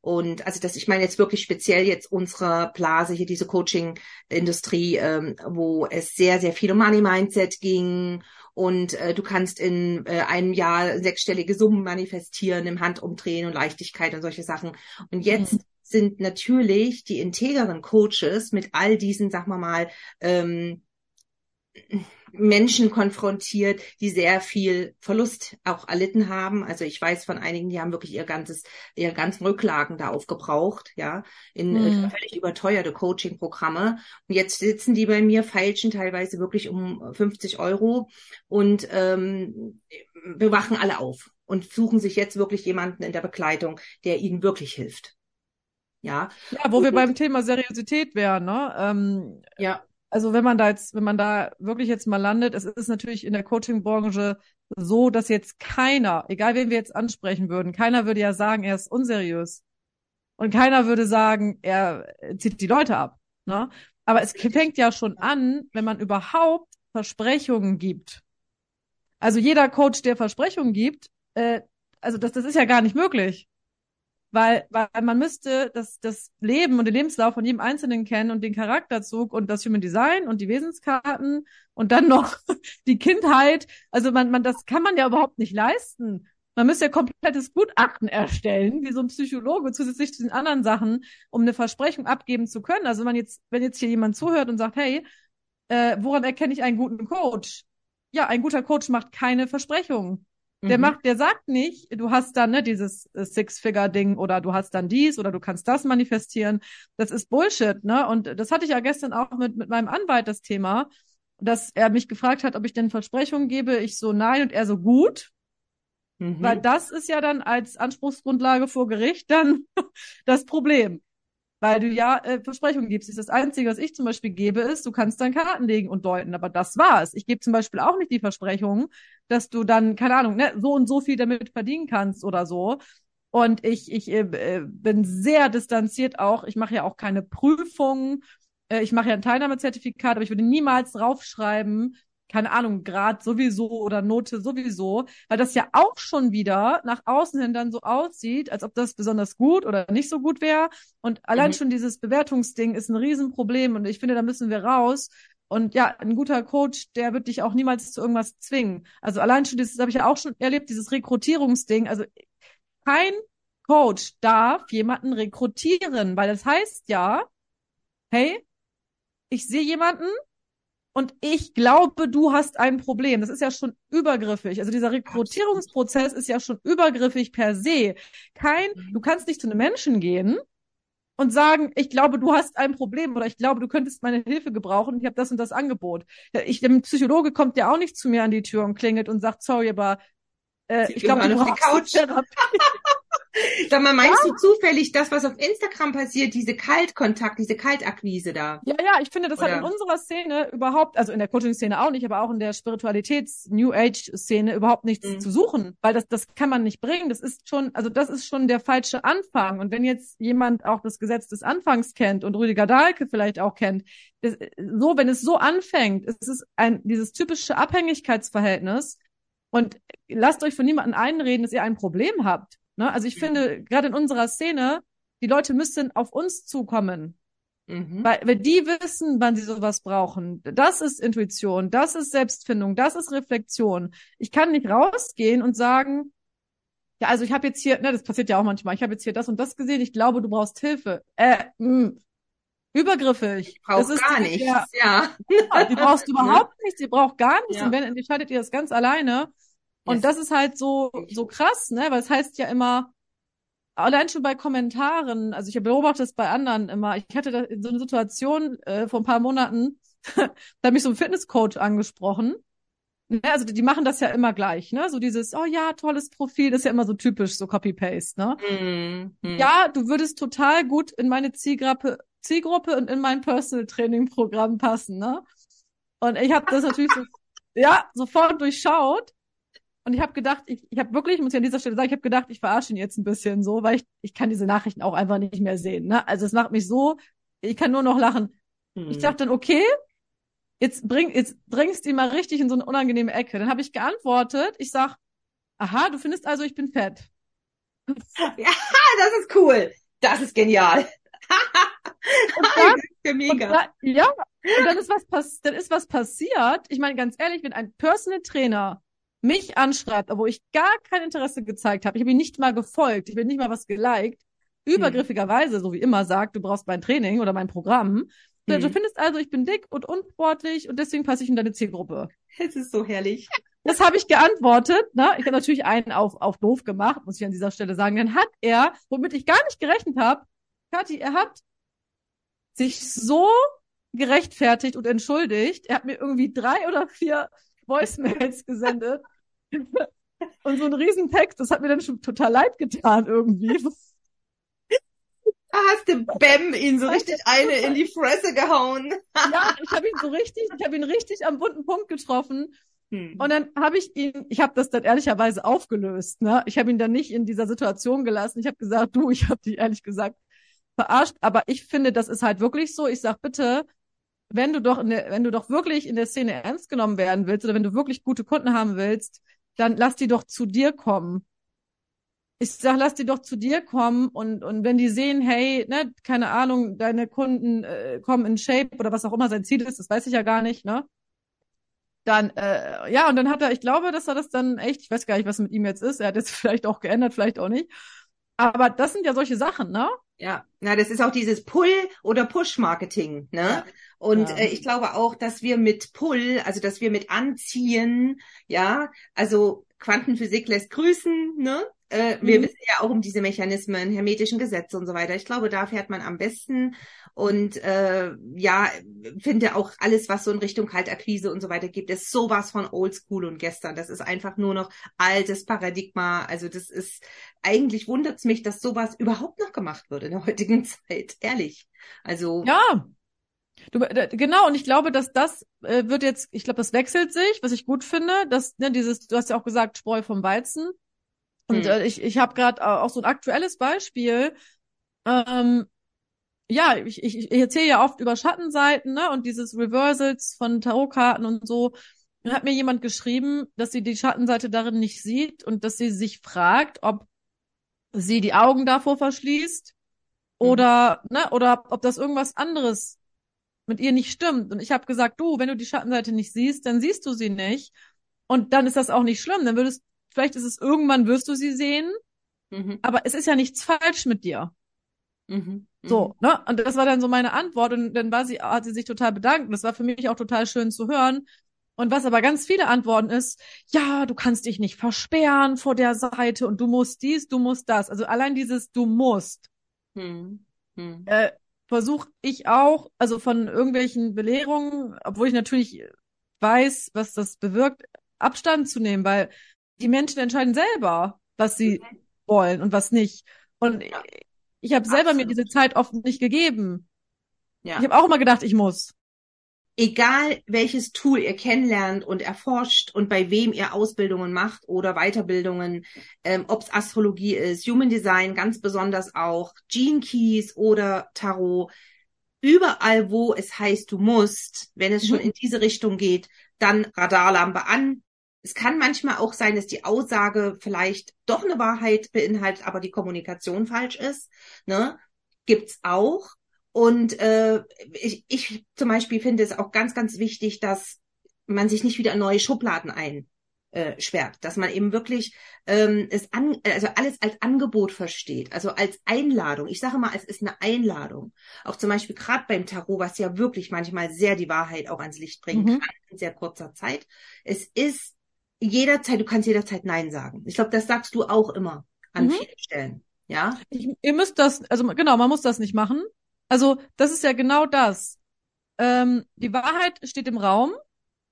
Und also das, ich meine jetzt wirklich speziell jetzt unsere Blase hier, diese Coaching-Industrie, ähm, wo es sehr, sehr viel um Money-Mindset ging und äh, du kannst in äh, einem Jahr sechsstellige Summen manifestieren im Handumdrehen und Leichtigkeit und solche Sachen. Und jetzt mhm. sind natürlich die integeren Coaches mit all diesen, sag mal mal, ähm, Menschen konfrontiert, die sehr viel Verlust auch erlitten haben. Also ich weiß von einigen, die haben wirklich ihr ganzes, ihre ganzen Rücklagen da aufgebraucht, ja, in mhm. völlig überteuerte Coaching-Programme. Und jetzt sitzen die bei mir, feilschen teilweise wirklich um 50 Euro und ähm, bewachen alle auf und suchen sich jetzt wirklich jemanden in der Begleitung, der ihnen wirklich hilft. Ja. Ja, wo und, wir beim Thema Seriosität wären, ne? Ähm, ja also wenn man da jetzt, wenn man da wirklich jetzt mal landet, es ist natürlich in der Coaching-Branche so, dass jetzt keiner, egal wen wir jetzt ansprechen würden, keiner würde ja sagen, er ist unseriös. Und keiner würde sagen, er zieht die Leute ab. Ne? Aber es fängt ja schon an, wenn man überhaupt Versprechungen gibt. Also jeder Coach, der Versprechungen gibt, äh, also das, das ist ja gar nicht möglich weil, weil man müsste das, das Leben und den Lebenslauf von jedem Einzelnen kennen und den Charakterzug und das Human Design und die Wesenskarten und dann noch die Kindheit. Also man, man, das kann man ja überhaupt nicht leisten. Man müsste ja komplettes Gutachten erstellen, wie so ein Psychologe, zusätzlich zu den anderen Sachen, um eine Versprechung abgeben zu können. Also wenn jetzt, wenn jetzt hier jemand zuhört und sagt, hey, äh, woran erkenne ich einen guten Coach? Ja, ein guter Coach macht keine Versprechungen. Der mhm. macht, der sagt nicht, du hast dann ne, dieses äh, Six-Figure-Ding oder du hast dann dies oder du kannst das manifestieren. Das ist Bullshit, ne? Und das hatte ich ja gestern auch mit, mit meinem Anwalt das Thema, dass er mich gefragt hat, ob ich denn Versprechungen gebe. Ich so nein und er so gut. Mhm. Weil das ist ja dann als Anspruchsgrundlage vor Gericht dann das Problem weil du ja äh, Versprechungen gibst. Das Einzige, was ich zum Beispiel gebe, ist, du kannst dann Karten legen und deuten, aber das war's. Ich gebe zum Beispiel auch nicht die Versprechung, dass du dann, keine Ahnung, ne, so und so viel damit verdienen kannst oder so. Und ich, ich äh, äh bin sehr distanziert auch. Ich mache ja auch keine Prüfungen. Äh, ich mache ja ein Teilnahmezertifikat, aber ich würde niemals draufschreiben, keine Ahnung, Grad sowieso oder Note sowieso, weil das ja auch schon wieder nach außen hin dann so aussieht, als ob das besonders gut oder nicht so gut wäre. Und allein mhm. schon dieses Bewertungsding ist ein Riesenproblem und ich finde, da müssen wir raus. Und ja, ein guter Coach, der wird dich auch niemals zu irgendwas zwingen. Also allein schon dieses, habe ich ja auch schon erlebt, dieses Rekrutierungsding. Also kein Coach darf jemanden rekrutieren, weil das heißt ja, hey, ich sehe jemanden, und ich glaube, du hast ein Problem. Das ist ja schon übergriffig. Also dieser Rekrutierungsprozess ist ja schon übergriffig per se. Kein, du kannst nicht zu einem Menschen gehen und sagen, ich glaube, du hast ein Problem oder ich glaube, du könntest meine Hilfe gebrauchen. Ich habe das und das Angebot. Ich, der Psychologe kommt ja auch nicht zu mir an die Tür und klingelt und sagt, sorry, aber äh, ich glaube, du brauchst Therapie. Sag mal, meinst ja? du zufällig das, was auf Instagram passiert, diese Kaltkontakt, diese Kaltakquise da? Ja, ja, ich finde, das Oder? hat in unserer Szene überhaupt, also in der Coaching-Szene auch nicht, aber auch in der Spiritualitäts-New Age-Szene überhaupt nichts mhm. zu suchen, weil das, das kann man nicht bringen. Das ist schon, also das ist schon der falsche Anfang. Und wenn jetzt jemand auch das Gesetz des Anfangs kennt und Rüdiger Dahlke vielleicht auch kennt, das, so, wenn es so anfängt, es ist ein, dieses typische Abhängigkeitsverhältnis, und lasst euch von niemandem einreden, dass ihr ein Problem habt. Ne? Also ich mhm. finde, gerade in unserer Szene, die Leute müssen auf uns zukommen. Mhm. Weil, weil die wissen, wann sie sowas brauchen. Das ist Intuition, das ist Selbstfindung, das ist Reflexion. Ich kann nicht rausgehen und sagen, ja, also ich habe jetzt hier, ne, das passiert ja auch manchmal, ich habe jetzt hier das und das gesehen, ich glaube, du brauchst Hilfe. Äh, mh, übergriffig. Ich brauch gar nichts, ja. ja. ja. Die brauchst du überhaupt nichts, die braucht gar nichts. Ja. Und wenn, entscheidet ihr das ganz alleine. Und yes. das ist halt so, so krass, ne? Weil es heißt ja immer, allein schon bei Kommentaren, also ich beobachte es bei anderen immer, ich hatte da so eine Situation äh, vor ein paar Monaten, da hat mich so ein Fitnesscoach angesprochen. Ne? Also die machen das ja immer gleich, ne? So dieses, oh ja, tolles Profil, das ist ja immer so typisch, so Copy-Paste, ne? Mm, mm. Ja, du würdest total gut in meine Zielgruppe, Zielgruppe und in mein Personal Training Programm passen, ne? Und ich habe das natürlich so, ja, sofort durchschaut und ich habe gedacht, ich, ich habe wirklich, muss ich an dieser Stelle sagen, ich habe gedacht, ich verarsche ihn jetzt ein bisschen so, weil ich, ich kann diese Nachrichten auch einfach nicht mehr sehen. Ne? Also es macht mich so, ich kann nur noch lachen. Hm. Ich dachte dann, okay, jetzt bring, jetzt drängst du ihn mal richtig in so eine unangenehme Ecke. Dann habe ich geantwortet, ich sag, aha, du findest also, ich bin fett. ja, das ist cool. Das ist genial. und dann, mega. Und da, ja, und dann ist was pass dann ist was passiert. Ich meine ganz ehrlich, wenn ein Personal Trainer mich anschreibt, obwohl ich gar kein Interesse gezeigt habe, ich habe ihn nicht mal gefolgt, ich bin nicht mal was geliked, hm. übergriffigerweise, so wie immer sagt, du brauchst mein Training oder mein Programm. Hm. Du findest also, ich bin dick und unsportlich und deswegen passe ich in deine Zielgruppe. Es ist so herrlich. Das habe ich geantwortet. Ne? Ich habe natürlich einen auf, auf doof gemacht, muss ich an dieser Stelle sagen. Dann hat er, womit ich gar nicht gerechnet habe, Kathi, er hat sich so gerechtfertigt und entschuldigt. Er hat mir irgendwie drei oder vier Voicemails gesendet. Und so ein Riesentext, das hat mir dann schon total leid getan irgendwie. Da hast du Bäm ihn so richtig eine in die Fresse gehauen. ja, ich habe ihn so richtig, ich habe ihn richtig am bunten Punkt getroffen. Hm. Und dann habe ich ihn, ich habe das dann ehrlicherweise aufgelöst. Ne? Ich habe ihn dann nicht in dieser Situation gelassen. Ich habe gesagt, du, ich habe dich ehrlich gesagt verarscht. Aber ich finde, das ist halt wirklich so. Ich sag bitte, wenn du doch in der, wenn du doch wirklich in der Szene ernst genommen werden willst oder wenn du wirklich gute Kunden haben willst, dann lass die doch zu dir kommen. Ich sag, lass die doch zu dir kommen und, und wenn die sehen, hey, ne, keine Ahnung, deine Kunden äh, kommen in Shape oder was auch immer sein Ziel ist, das weiß ich ja gar nicht, ne? Dann, äh, ja, und dann hat er, ich glaube, dass er das dann echt, ich weiß gar nicht, was mit ihm jetzt ist, er hat jetzt vielleicht auch geändert, vielleicht auch nicht. Aber das sind ja solche Sachen, ne? Ja, na, das ist auch dieses Pull- oder Push-Marketing, ne? Ja. Und ja. äh, ich glaube auch, dass wir mit Pull, also dass wir mit Anziehen, ja, also Quantenphysik lässt grüßen, ne? Äh, mhm. Wir wissen ja auch um diese Mechanismen, hermetischen Gesetze und so weiter. Ich glaube, da fährt man am besten. Und äh, ja, finde auch alles, was so in Richtung Kaltakquise und so weiter gibt, ist sowas von Oldschool und gestern. Das ist einfach nur noch altes Paradigma. Also das ist, eigentlich wundert's mich, dass sowas überhaupt noch gemacht wird in der heutigen Zeit. Ehrlich. Also. Ja, Du, genau, und ich glaube, dass das äh, wird jetzt, ich glaube, das wechselt sich, was ich gut finde, dass ne, dieses, du hast ja auch gesagt, Spreu vom Weizen. Und hm. äh, ich, ich habe gerade auch so ein aktuelles Beispiel. Ähm, ja, ich, ich, ich erzähle ja oft über Schattenseiten, ne, und dieses Reversals von Tarotkarten und so. Dann hat mir jemand geschrieben, dass sie die Schattenseite darin nicht sieht und dass sie sich fragt, ob sie die Augen davor verschließt oder, mhm. ne, oder ob das irgendwas anderes mit ihr nicht stimmt. Und ich habe gesagt, du, wenn du die Schattenseite nicht siehst, dann siehst du sie nicht. Und dann ist das auch nicht schlimm. Dann würdest, vielleicht ist es irgendwann wirst du sie sehen. Mhm. Aber es ist ja nichts falsch mit dir. Mhm. So, mhm. ne? Und das war dann so meine Antwort. Und dann war sie, hat sie sich total bedankt. Und das war für mich auch total schön zu hören. Und was aber ganz viele antworten ist, ja, du kannst dich nicht versperren vor der Seite und du musst dies, du musst das. Also allein dieses du musst. Hm. Hm. Äh, Versuche ich auch, also von irgendwelchen Belehrungen, obwohl ich natürlich weiß, was das bewirkt, Abstand zu nehmen, weil die Menschen entscheiden selber, was sie mhm. wollen und was nicht. Und ja. ich habe selber mir diese Zeit oft nicht gegeben. Ja. Ich habe auch immer gedacht, ich muss egal welches Tool ihr kennenlernt und erforscht und bei wem ihr Ausbildungen macht oder Weiterbildungen, ähm, ob es Astrologie ist, Human Design ganz besonders auch, Gene Keys oder Tarot, überall wo es heißt, du musst, wenn es schon mhm. in diese Richtung geht, dann Radarlampe an. Es kann manchmal auch sein, dass die Aussage vielleicht doch eine Wahrheit beinhaltet, aber die Kommunikation falsch ist. Ne? Gibt's auch. Und äh, ich, ich zum Beispiel finde es auch ganz, ganz wichtig, dass man sich nicht wieder in neue Schubladen einsperrt, dass man eben wirklich ähm, es an, also alles als Angebot versteht, also als Einladung. Ich sage mal, es ist eine Einladung. Auch zum Beispiel gerade beim Tarot, was ja wirklich manchmal sehr die Wahrheit auch ans Licht bringen mhm. kann in sehr kurzer Zeit. Es ist jederzeit, du kannst jederzeit Nein sagen. Ich glaube, das sagst du auch immer an mhm. vielen Stellen. Ja. Ich, ihr müsst das, also genau, man muss das nicht machen. Also, das ist ja genau das. Ähm, die Wahrheit steht im Raum,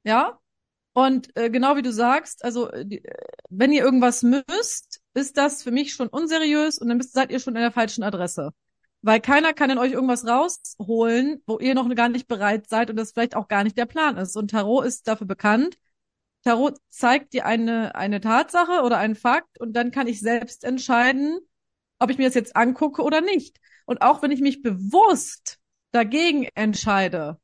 ja. Und äh, genau wie du sagst, also äh, die, wenn ihr irgendwas müsst, ist das für mich schon unseriös und dann bist, seid ihr schon in der falschen Adresse. Weil keiner kann in euch irgendwas rausholen, wo ihr noch gar nicht bereit seid und das vielleicht auch gar nicht der Plan ist. Und Tarot ist dafür bekannt. Tarot zeigt dir eine, eine Tatsache oder einen Fakt und dann kann ich selbst entscheiden, ob ich mir das jetzt angucke oder nicht. Und auch wenn ich mich bewusst dagegen entscheide,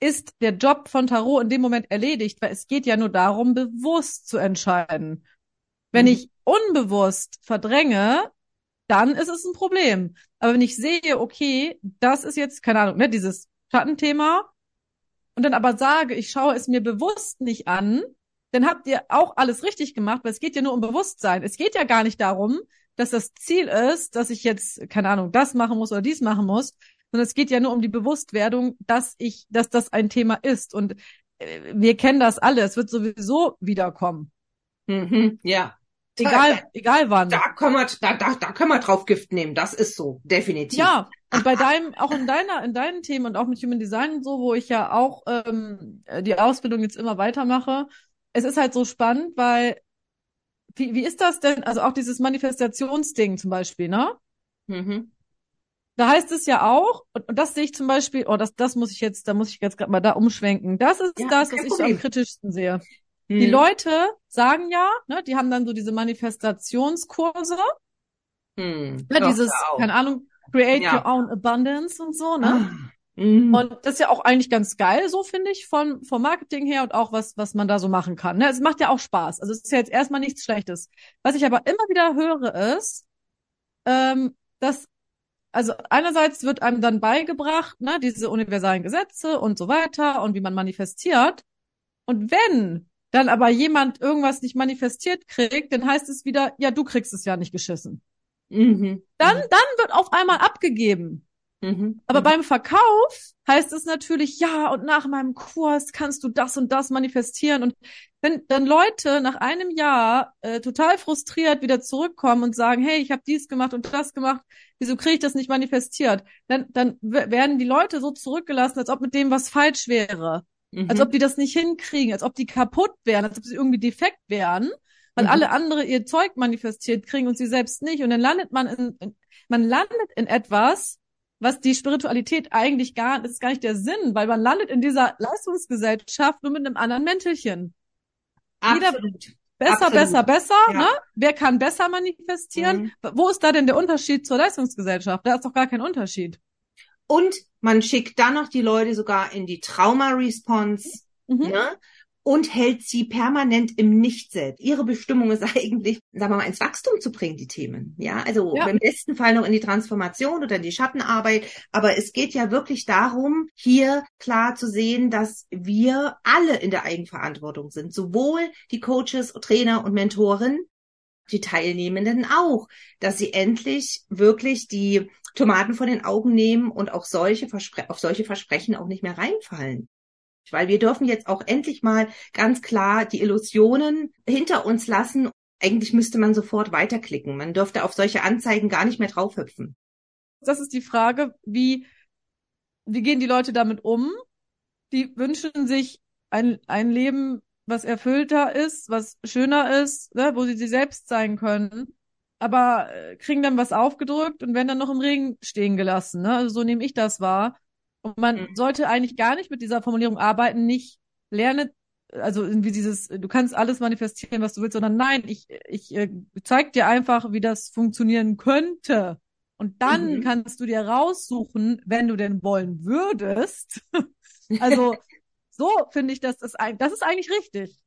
ist der Job von Tarot in dem Moment erledigt, weil es geht ja nur darum, bewusst zu entscheiden. Wenn mhm. ich unbewusst verdränge, dann ist es ein Problem. Aber wenn ich sehe, okay, das ist jetzt, keine Ahnung, ne, dieses Schattenthema, und dann aber sage, ich schaue es mir bewusst nicht an, dann habt ihr auch alles richtig gemacht, weil es geht ja nur um Bewusstsein. Es geht ja gar nicht darum, dass das Ziel ist, dass ich jetzt, keine Ahnung, das machen muss oder dies machen muss, sondern es geht ja nur um die Bewusstwerdung, dass ich, dass das ein Thema ist. Und äh, wir kennen das alle, es wird sowieso wiederkommen. Mhm, ja. Egal, da, egal wann. Da können wir, da, da, da können wir drauf Gift nehmen. Das ist so, definitiv. Ja, und bei deinem, auch in deiner, in deinen Themen und auch mit Human Design und so, wo ich ja auch ähm, die Ausbildung jetzt immer weitermache, es ist halt so spannend, weil wie, wie ist das denn? Also auch dieses Manifestationsding zum Beispiel, ne? Mhm. Da heißt es ja auch, und, und das sehe ich zum Beispiel, oh, das, das muss ich jetzt, da muss ich jetzt gerade mal da umschwenken. Das ist ja, das, was ich so am kritischsten sehe. Mhm. Die Leute sagen ja, ne, die haben dann so diese Manifestationskurse. Mhm. Ne, dieses, keine Ahnung, create ja. your own abundance und so, ne? Mhm. Und das ist ja auch eigentlich ganz geil, so finde ich, von, vom Marketing her und auch was, was man da so machen kann. Ne? Es macht ja auch Spaß. Also es ist ja jetzt erstmal nichts Schlechtes. Was ich aber immer wieder höre, ist, ähm, dass, also einerseits wird einem dann beigebracht, ne, diese universalen Gesetze und so weiter und wie man manifestiert. Und wenn dann aber jemand irgendwas nicht manifestiert kriegt, dann heißt es wieder, ja, du kriegst es ja nicht geschissen. Mhm. Dann, dann wird auf einmal abgegeben. Mhm. Aber mhm. beim Verkauf heißt es natürlich, ja, und nach meinem Kurs kannst du das und das manifestieren. Und wenn dann Leute nach einem Jahr äh, total frustriert wieder zurückkommen und sagen, hey, ich habe dies gemacht und das gemacht, wieso kriege ich das nicht manifestiert? Dann, dann werden die Leute so zurückgelassen, als ob mit dem was falsch wäre. Mhm. Als ob die das nicht hinkriegen, als ob die kaputt wären, als ob sie irgendwie defekt wären, weil mhm. alle andere ihr Zeug manifestiert kriegen und sie selbst nicht. Und dann landet man in, in man landet in etwas, was die Spiritualität eigentlich gar, ist gar nicht der Sinn, weil man landet in dieser Leistungsgesellschaft nur mit einem anderen Mäntelchen. Absolut. Jeder besser, Absolut. besser, besser, ja. ne? Wer kann besser manifestieren? Mhm. Wo ist da denn der Unterschied zur Leistungsgesellschaft? Da ist doch gar kein Unterschied. Und man schickt dann noch die Leute sogar in die Trauma-Response, mhm. ne? Und hält sie permanent im Nicht-Selbst. Ihre Bestimmung ist eigentlich, sagen wir mal, ins Wachstum zu bringen, die Themen. Ja, also ja. im besten Fall noch in die Transformation oder in die Schattenarbeit. Aber es geht ja wirklich darum, hier klar zu sehen, dass wir alle in der Eigenverantwortung sind. Sowohl die Coaches, Trainer und Mentoren, die Teilnehmenden auch, dass sie endlich wirklich die Tomaten von den Augen nehmen und auch solche Verspre auf solche Versprechen auch nicht mehr reinfallen. Weil wir dürfen jetzt auch endlich mal ganz klar die Illusionen hinter uns lassen. Eigentlich müsste man sofort weiterklicken. Man dürfte auf solche Anzeigen gar nicht mehr draufhüpfen. Das ist die Frage, wie, wie gehen die Leute damit um? Die wünschen sich ein, ein Leben, was erfüllter ist, was schöner ist, ne, wo sie sie selbst sein können, aber äh, kriegen dann was aufgedrückt und werden dann noch im Regen stehen gelassen. Ne? Also so nehme ich das wahr. Und man mhm. sollte eigentlich gar nicht mit dieser Formulierung arbeiten, nicht lernen, also irgendwie dieses, du kannst alles manifestieren, was du willst, sondern nein, ich, ich äh, zeig dir einfach, wie das funktionieren könnte. Und dann mhm. kannst du dir raussuchen, wenn du denn wollen würdest. also so finde ich, dass das, das ist eigentlich richtig.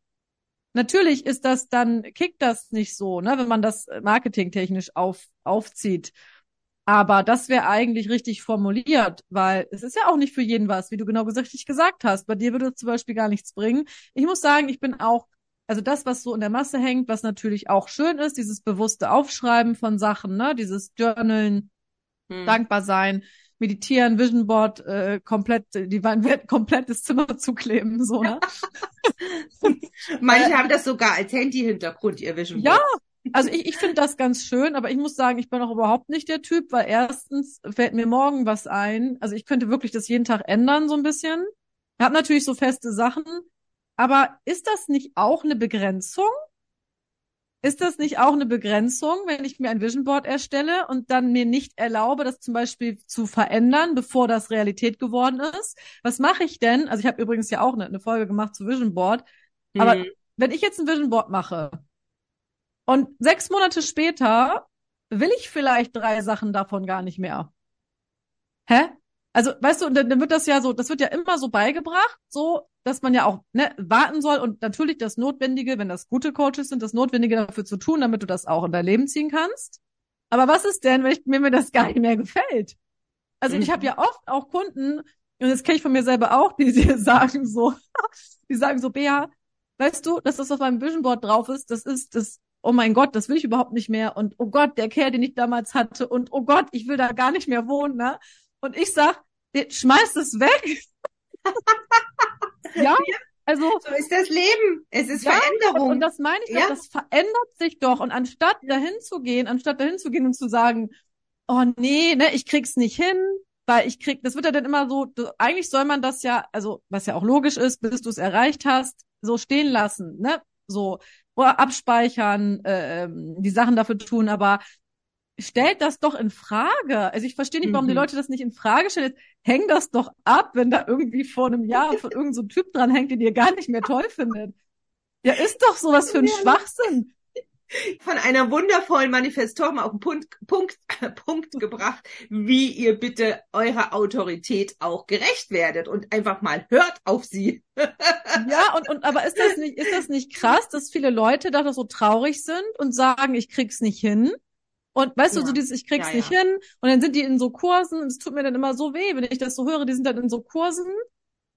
Natürlich ist das dann, kickt das nicht so, ne, wenn man das marketingtechnisch auf, aufzieht. Aber das wäre eigentlich richtig formuliert, weil es ist ja auch nicht für jeden was, wie du genau richtig gesagt hast. Bei dir würde es zum Beispiel gar nichts bringen. Ich muss sagen, ich bin auch, also das, was so in der Masse hängt, was natürlich auch schön ist, dieses bewusste Aufschreiben von Sachen, ne, dieses Journalen, hm. dankbar sein, meditieren, Vision Board, äh, komplett, die Wand komplett das Zimmer zukleben, so, ne? Manche haben das sogar als Handy-Hintergrund, ihr Vision Board. Ja, also ich, ich finde das ganz schön, aber ich muss sagen, ich bin auch überhaupt nicht der Typ, weil erstens fällt mir morgen was ein. Also ich könnte wirklich das jeden Tag ändern, so ein bisschen. Ich habe natürlich so feste Sachen, aber ist das nicht auch eine Begrenzung? Ist das nicht auch eine Begrenzung, wenn ich mir ein Vision Board erstelle und dann mir nicht erlaube, das zum Beispiel zu verändern, bevor das Realität geworden ist? Was mache ich denn? Also ich habe übrigens ja auch eine, eine, Folge gemacht zu Vision Board. Mhm. Aber wenn ich jetzt ein Vision Board mache und sechs Monate später will ich vielleicht drei Sachen davon gar nicht mehr. Hä? Also, weißt du, dann, dann wird das ja so, das wird ja immer so beigebracht, so, dass man ja auch ne, warten soll und natürlich das Notwendige, wenn das gute Coaches sind, das Notwendige dafür zu tun, damit du das auch in dein Leben ziehen kannst. Aber was ist denn, wenn ich, mir, mir das gar nicht mehr gefällt? Also mhm. ich habe ja oft auch Kunden, und das kenne ich von mir selber auch, die, die sagen so, die sagen so, Bea, weißt du, dass das auf meinem Vision Board drauf ist, das ist das oh mein Gott, das will ich überhaupt nicht mehr und oh Gott, der Kerl, den ich damals hatte und oh Gott, ich will da gar nicht mehr wohnen, ne? Und ich sag, schmeiß es weg. ja, also so ist das Leben. Es ist ja, Veränderung. Und, und, das meine ich, ja. das verändert sich doch. Und anstatt dahin zu gehen, anstatt dahin zu gehen und zu sagen, oh nee, ne, ich krieg's nicht hin, weil ich krieg, das wird ja dann immer so, du, eigentlich soll man das ja, also was ja auch logisch ist, bis du es erreicht hast, so stehen lassen, ne? So, abspeichern, äh, ähm, die Sachen dafür tun, aber stellt das doch in Frage. Also ich verstehe nicht, warum mhm. die Leute das nicht in Frage stellen. Häng das doch ab, wenn da irgendwie vor einem Jahr von irgendein so Typ dran hängt, den ihr gar nicht mehr toll findet. Ja, ist doch sowas für ein Schwachsinn von einer wundervollen Manifestorin auf den Punkt, Punkt, Punkt gebracht, wie ihr bitte eurer Autorität auch gerecht werdet und einfach mal hört auf sie. ja, und, und aber ist das nicht, ist das nicht krass, dass viele Leute da so traurig sind und sagen, ich krieg's nicht hin? Und weißt ja. du, so dieses, ich krieg's ja, nicht ja. hin, und dann sind die in so Kursen, und es tut mir dann immer so weh, wenn ich das so höre, die sind dann in so Kursen,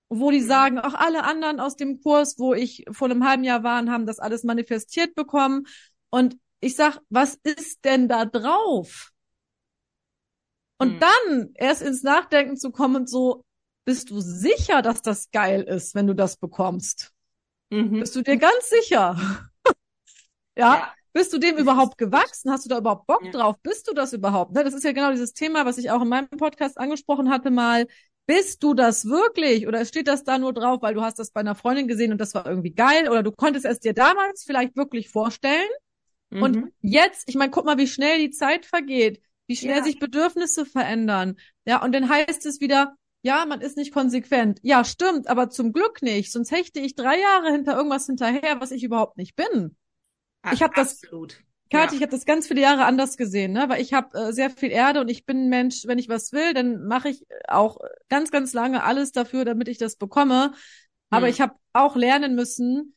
wo die sagen, auch alle anderen aus dem Kurs, wo ich vor einem halben Jahr waren, haben das alles manifestiert bekommen. Und ich sag, was ist denn da drauf? Und hm. dann erst ins Nachdenken zu kommen und so, bist du sicher, dass das geil ist, wenn du das bekommst? Mhm. Bist du dir ganz sicher? ja? ja? Bist du dem überhaupt gewachsen? Hast du da überhaupt Bock ja. drauf? Bist du das überhaupt? Ne, das ist ja genau dieses Thema, was ich auch in meinem Podcast angesprochen hatte mal. Bist du das wirklich? Oder steht das da nur drauf, weil du hast das bei einer Freundin gesehen und das war irgendwie geil? Oder du konntest es dir damals vielleicht wirklich vorstellen? Mhm. Und jetzt, ich meine, guck mal, wie schnell die Zeit vergeht, wie schnell ja. sich Bedürfnisse verändern. Ja, und dann heißt es wieder, ja, man ist nicht konsequent. Ja, stimmt, aber zum Glück nicht. Sonst hechte ich drei Jahre hinter irgendwas hinterher, was ich überhaupt nicht bin. Ach, ich habe das, Kathi, ja. ich habe das ganz viele Jahre anders gesehen, ne? Weil ich habe äh, sehr viel Erde und ich bin ein Mensch, wenn ich was will, dann mache ich auch ganz, ganz lange alles dafür, damit ich das bekomme. Aber Hm. ich habe auch lernen müssen,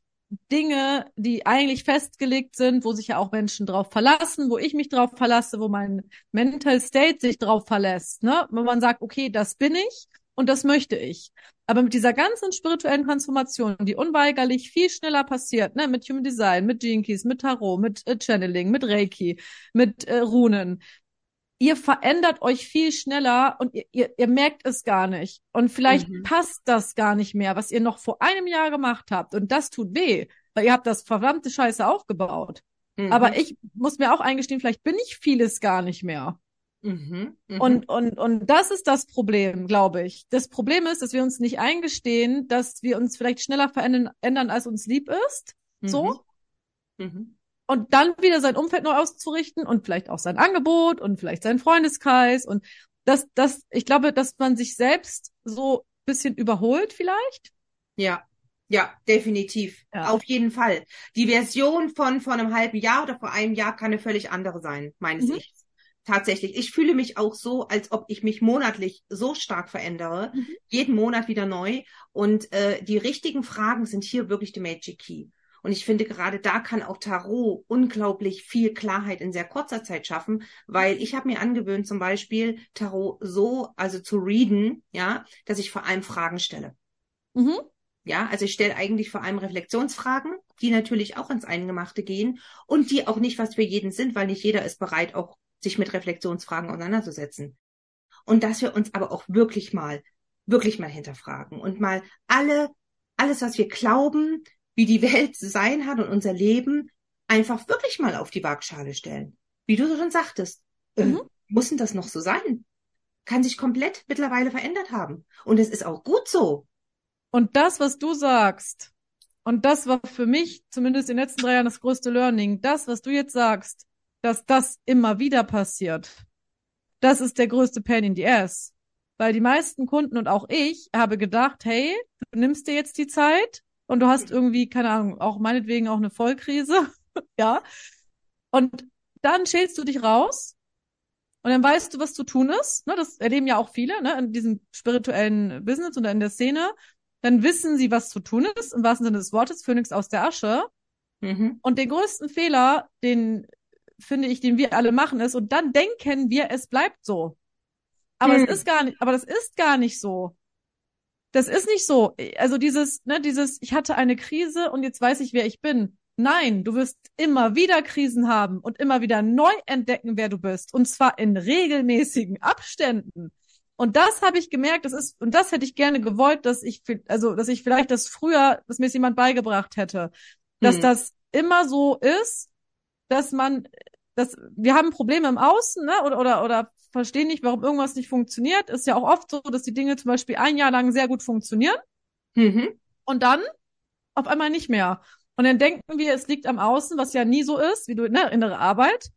Dinge, die eigentlich festgelegt sind, wo sich ja auch Menschen drauf verlassen, wo ich mich drauf verlasse, wo mein Mental State sich drauf verlässt, ne? Wo man sagt, okay, das bin ich und das möchte ich. Aber mit dieser ganzen spirituellen Transformation, die unweigerlich viel schneller passiert, ne, mit Human Design, mit Jinkies, mit Tarot, mit äh, Channeling, mit Reiki, mit äh, Runen, ihr verändert euch viel schneller und ihr, ihr, ihr merkt es gar nicht. Und vielleicht Mhm. passt das gar nicht mehr, was ihr noch vor einem Jahr gemacht habt. Und das tut weh, weil ihr habt das verdammte Scheiße aufgebaut. Mhm. Aber ich muss mir auch eingestehen, vielleicht bin ich vieles gar nicht mehr. Mhm. Mhm. Und, und, und das ist das Problem, glaube ich. Das Problem ist, dass wir uns nicht eingestehen, dass wir uns vielleicht schneller verändern, ändern, als uns lieb ist. So. Und dann wieder sein Umfeld neu auszurichten und vielleicht auch sein Angebot und vielleicht seinen Freundeskreis. Und das, das, ich glaube, dass man sich selbst so bisschen überholt vielleicht. Ja, ja, definitiv. Ja. Auf jeden Fall. Die Version von vor einem halben Jahr oder vor einem Jahr kann eine völlig andere sein, meines Mhm. Ichs. Tatsächlich. Ich fühle mich auch so, als ob ich mich monatlich so stark verändere. Mhm. Jeden Monat wieder neu. Und äh, die richtigen Fragen sind hier wirklich die Magic Key. Und ich finde, gerade da kann auch Tarot unglaublich viel Klarheit in sehr kurzer Zeit schaffen, weil ich habe mir angewöhnt, zum Beispiel Tarot so, also zu readen, ja, dass ich vor allem Fragen stelle. Mhm. Ja, also ich stelle eigentlich vor allem Reflexionsfragen, die natürlich auch ins Eingemachte gehen und die auch nicht was für jeden sind, weil nicht jeder ist bereit, auch sich mit Reflexionsfragen auseinanderzusetzen. Und dass wir uns aber auch wirklich mal, wirklich mal hinterfragen und mal alle, alles, was wir glauben, wie die Welt zu sein hat und unser Leben, einfach wirklich mal auf die Waagschale stellen. Wie du schon sagtest, äh, Mhm. muss denn das noch so sein? Kann sich komplett mittlerweile verändert haben. Und es ist auch gut so. Und das, was du sagst, und das war für mich zumindest in den letzten drei Jahren das größte Learning, das, was du jetzt sagst, dass das immer wieder passiert, das ist der größte Pain in the Ass. Weil die meisten Kunden und auch ich habe gedacht, hey, du nimmst dir jetzt die Zeit und du hast irgendwie, keine Ahnung, auch meinetwegen auch eine Vollkrise, ja. Und dann schälst du dich raus und dann weißt du, was zu tun ist. Ne, das erleben ja auch viele ne, in diesem spirituellen Business oder in der Szene. Dann wissen sie, was zu tun ist, im wahrsten Sinne des Wortes, Phönix aus der Asche. Mhm. Und den größten Fehler, den finde ich, den wir alle machen, ist, und dann denken wir, es bleibt so. Aber Hm. es ist gar nicht, aber das ist gar nicht so. Das ist nicht so. Also dieses, ne, dieses, ich hatte eine Krise und jetzt weiß ich, wer ich bin. Nein, du wirst immer wieder Krisen haben und immer wieder neu entdecken, wer du bist. Und zwar in regelmäßigen Abständen. Und das habe ich gemerkt, das ist, und das hätte ich gerne gewollt, dass ich, also, dass ich vielleicht das früher, dass mir es jemand beigebracht hätte. Dass Hm. das immer so ist, dass man, dass, wir haben Probleme im Außen, ne, oder, oder, oder verstehen nicht, warum irgendwas nicht funktioniert. Ist ja auch oft so, dass die Dinge zum Beispiel ein Jahr lang sehr gut funktionieren Mhm. und dann auf einmal nicht mehr. Und dann denken wir, es liegt am Außen, was ja nie so ist, wie du, ne, innere Arbeit.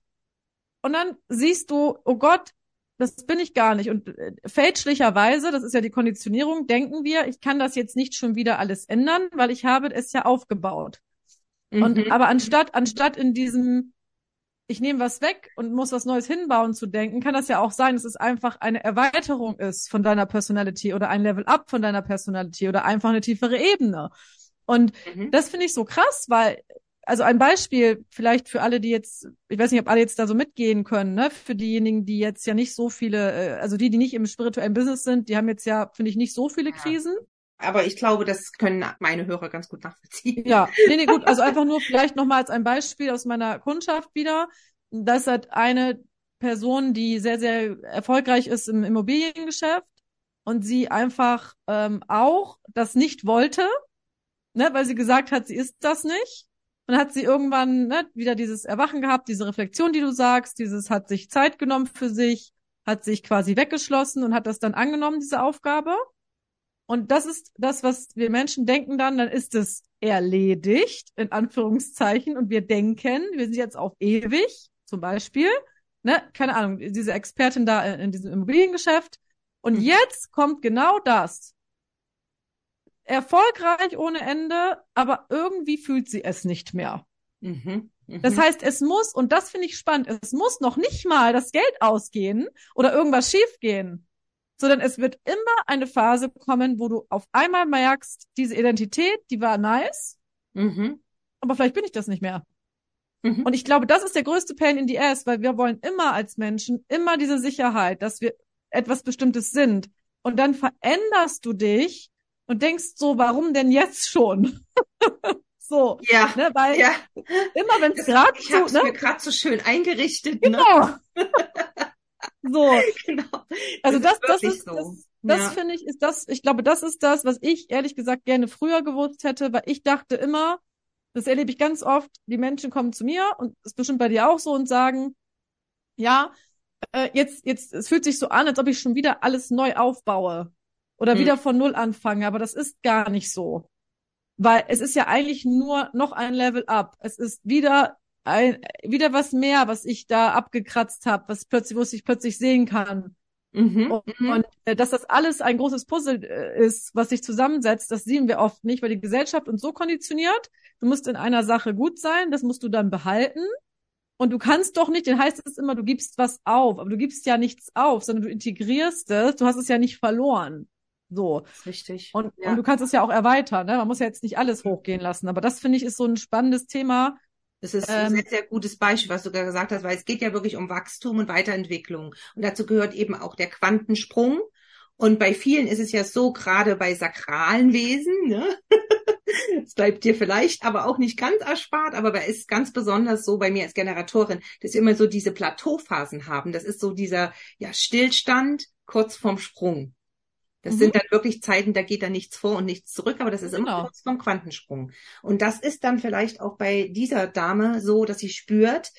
Und dann siehst du, oh Gott, das bin ich gar nicht. Und äh, fälschlicherweise, das ist ja die Konditionierung, denken wir, ich kann das jetzt nicht schon wieder alles ändern, weil ich habe es ja aufgebaut. Und Mhm. aber anstatt, anstatt in diesem, ich nehme was weg und muss was Neues hinbauen zu denken, kann das ja auch sein, dass es einfach eine Erweiterung ist von deiner Personality oder ein Level up von deiner Personality oder einfach eine tiefere Ebene. Und Mhm. das finde ich so krass, weil, also ein Beispiel vielleicht für alle, die jetzt, ich weiß nicht, ob alle jetzt da so mitgehen können, ne, für diejenigen, die jetzt ja nicht so viele, äh, also die, die nicht im spirituellen Business sind, die haben jetzt ja, finde ich, nicht so viele Ja. Krisen. Aber ich glaube, das können meine Hörer ganz gut nachvollziehen. Ja, nee, nee, gut, also einfach nur vielleicht nochmal als ein Beispiel aus meiner Kundschaft wieder. Das hat eine Person, die sehr, sehr erfolgreich ist im Immobiliengeschäft und sie einfach ähm, auch das nicht wollte, ne, weil sie gesagt hat, sie ist das nicht. Und hat sie irgendwann ne, wieder dieses Erwachen gehabt, diese Reflexion, die du sagst, dieses hat sich Zeit genommen für sich, hat sich quasi weggeschlossen und hat das dann angenommen, diese Aufgabe. Und das ist das, was wir Menschen denken dann, dann ist es erledigt, in Anführungszeichen, und wir denken, wir sind jetzt auf ewig, zum Beispiel, ne, keine Ahnung, diese Expertin da in diesem Immobiliengeschäft. Und Mhm. jetzt kommt genau das. Erfolgreich ohne Ende, aber irgendwie fühlt sie es nicht mehr. Mhm. Mhm. Das heißt, es muss, und das finde ich spannend, es muss noch nicht mal das Geld ausgehen oder irgendwas schiefgehen. Sondern es wird immer eine Phase kommen, wo du auf einmal merkst, diese Identität, die war nice, mhm. aber vielleicht bin ich das nicht mehr. Mhm. Und ich glaube, das ist der größte Pain in the ass, weil wir wollen immer als Menschen immer diese Sicherheit, dass wir etwas Bestimmtes sind. Und dann veränderst du dich und denkst so, warum denn jetzt schon? so, ja, ne, weil ja. immer wenn es gerade so, ne? mir gerade so schön eingerichtet, ne? genau. Ne? so, genau. Also das, das ist, so. das, das ja. finde ich ist das. Ich glaube, das ist das, was ich ehrlich gesagt gerne früher gewusst hätte, weil ich dachte immer, das erlebe ich ganz oft, die Menschen kommen zu mir und ist bestimmt bei dir auch so und sagen, ja, äh, jetzt, jetzt, es fühlt sich so an, als ob ich schon wieder alles neu aufbaue oder hm. wieder von Null anfange, aber das ist gar nicht so. Weil es ist ja eigentlich nur noch ein Level up. Es ist wieder ein, wieder was mehr, was ich da abgekratzt habe, was plötzlich, wo ich plötzlich sehen kann. Mhm, und, mhm. und äh, dass das alles ein großes Puzzle äh, ist, was sich zusammensetzt, das sehen wir oft nicht, weil die Gesellschaft uns so konditioniert, du musst in einer Sache gut sein, das musst du dann behalten. Und du kannst doch nicht, dann heißt es immer, du gibst was auf, aber du gibst ja nichts auf, sondern du integrierst es, du hast es ja nicht verloren. So. Richtig. Und, ja. und du kannst es ja auch erweitern, ne? Man muss ja jetzt nicht alles hochgehen lassen. Aber das finde ich ist so ein spannendes Thema, das ist ähm, ein sehr, sehr gutes Beispiel, was du gerade gesagt hast, weil es geht ja wirklich um Wachstum und Weiterentwicklung. Und dazu gehört eben auch der Quantensprung. Und bei vielen ist es ja so, gerade bei sakralen Wesen, ne? Es bleibt dir vielleicht aber auch nicht ganz erspart, aber es ist ganz besonders so bei mir als Generatorin, dass wir immer so diese Plateauphasen haben. Das ist so dieser ja, Stillstand kurz vorm Sprung. Das mhm. sind dann wirklich Zeiten, da geht da nichts vor und nichts zurück, aber das ist immer genau. kurz vom Quantensprung. Und das ist dann vielleicht auch bei dieser Dame so, dass sie spürt,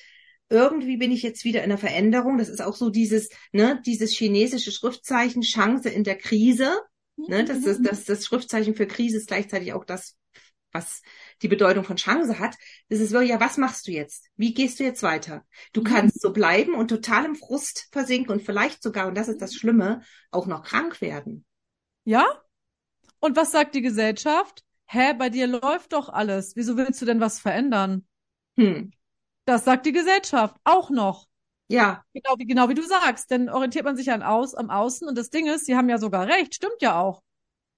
irgendwie bin ich jetzt wieder in der Veränderung. Das ist auch so dieses, ne, dieses chinesische Schriftzeichen Chance in der Krise. Ne, das ist das, das Schriftzeichen für Krise ist gleichzeitig auch das, was die Bedeutung von Chance hat. Das ist wirklich, ja, was machst du jetzt? Wie gehst du jetzt weiter? Du mhm. kannst so bleiben und total im Frust versinken und vielleicht sogar, und das ist das Schlimme, auch noch krank werden. Ja? Und was sagt die Gesellschaft? Hä, bei dir läuft doch alles. Wieso willst du denn was verändern? Hm. Das sagt die Gesellschaft auch noch. Ja. Genau wie, genau wie du sagst. Denn orientiert man sich an aus, am Außen. Und das Ding ist, sie haben ja sogar recht. Stimmt ja auch.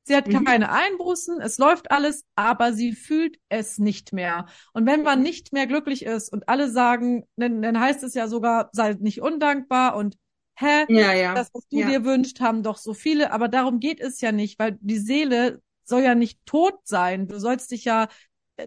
Sie hat mhm. keine Einbußen, es läuft alles, aber sie fühlt es nicht mehr. Und wenn man nicht mehr glücklich ist und alle sagen, dann, dann heißt es ja sogar, sei nicht undankbar und hä, ja, ja. das, was du ja. dir wünschst, haben doch so viele, aber darum geht es ja nicht, weil die Seele soll ja nicht tot sein. Du sollst dich ja,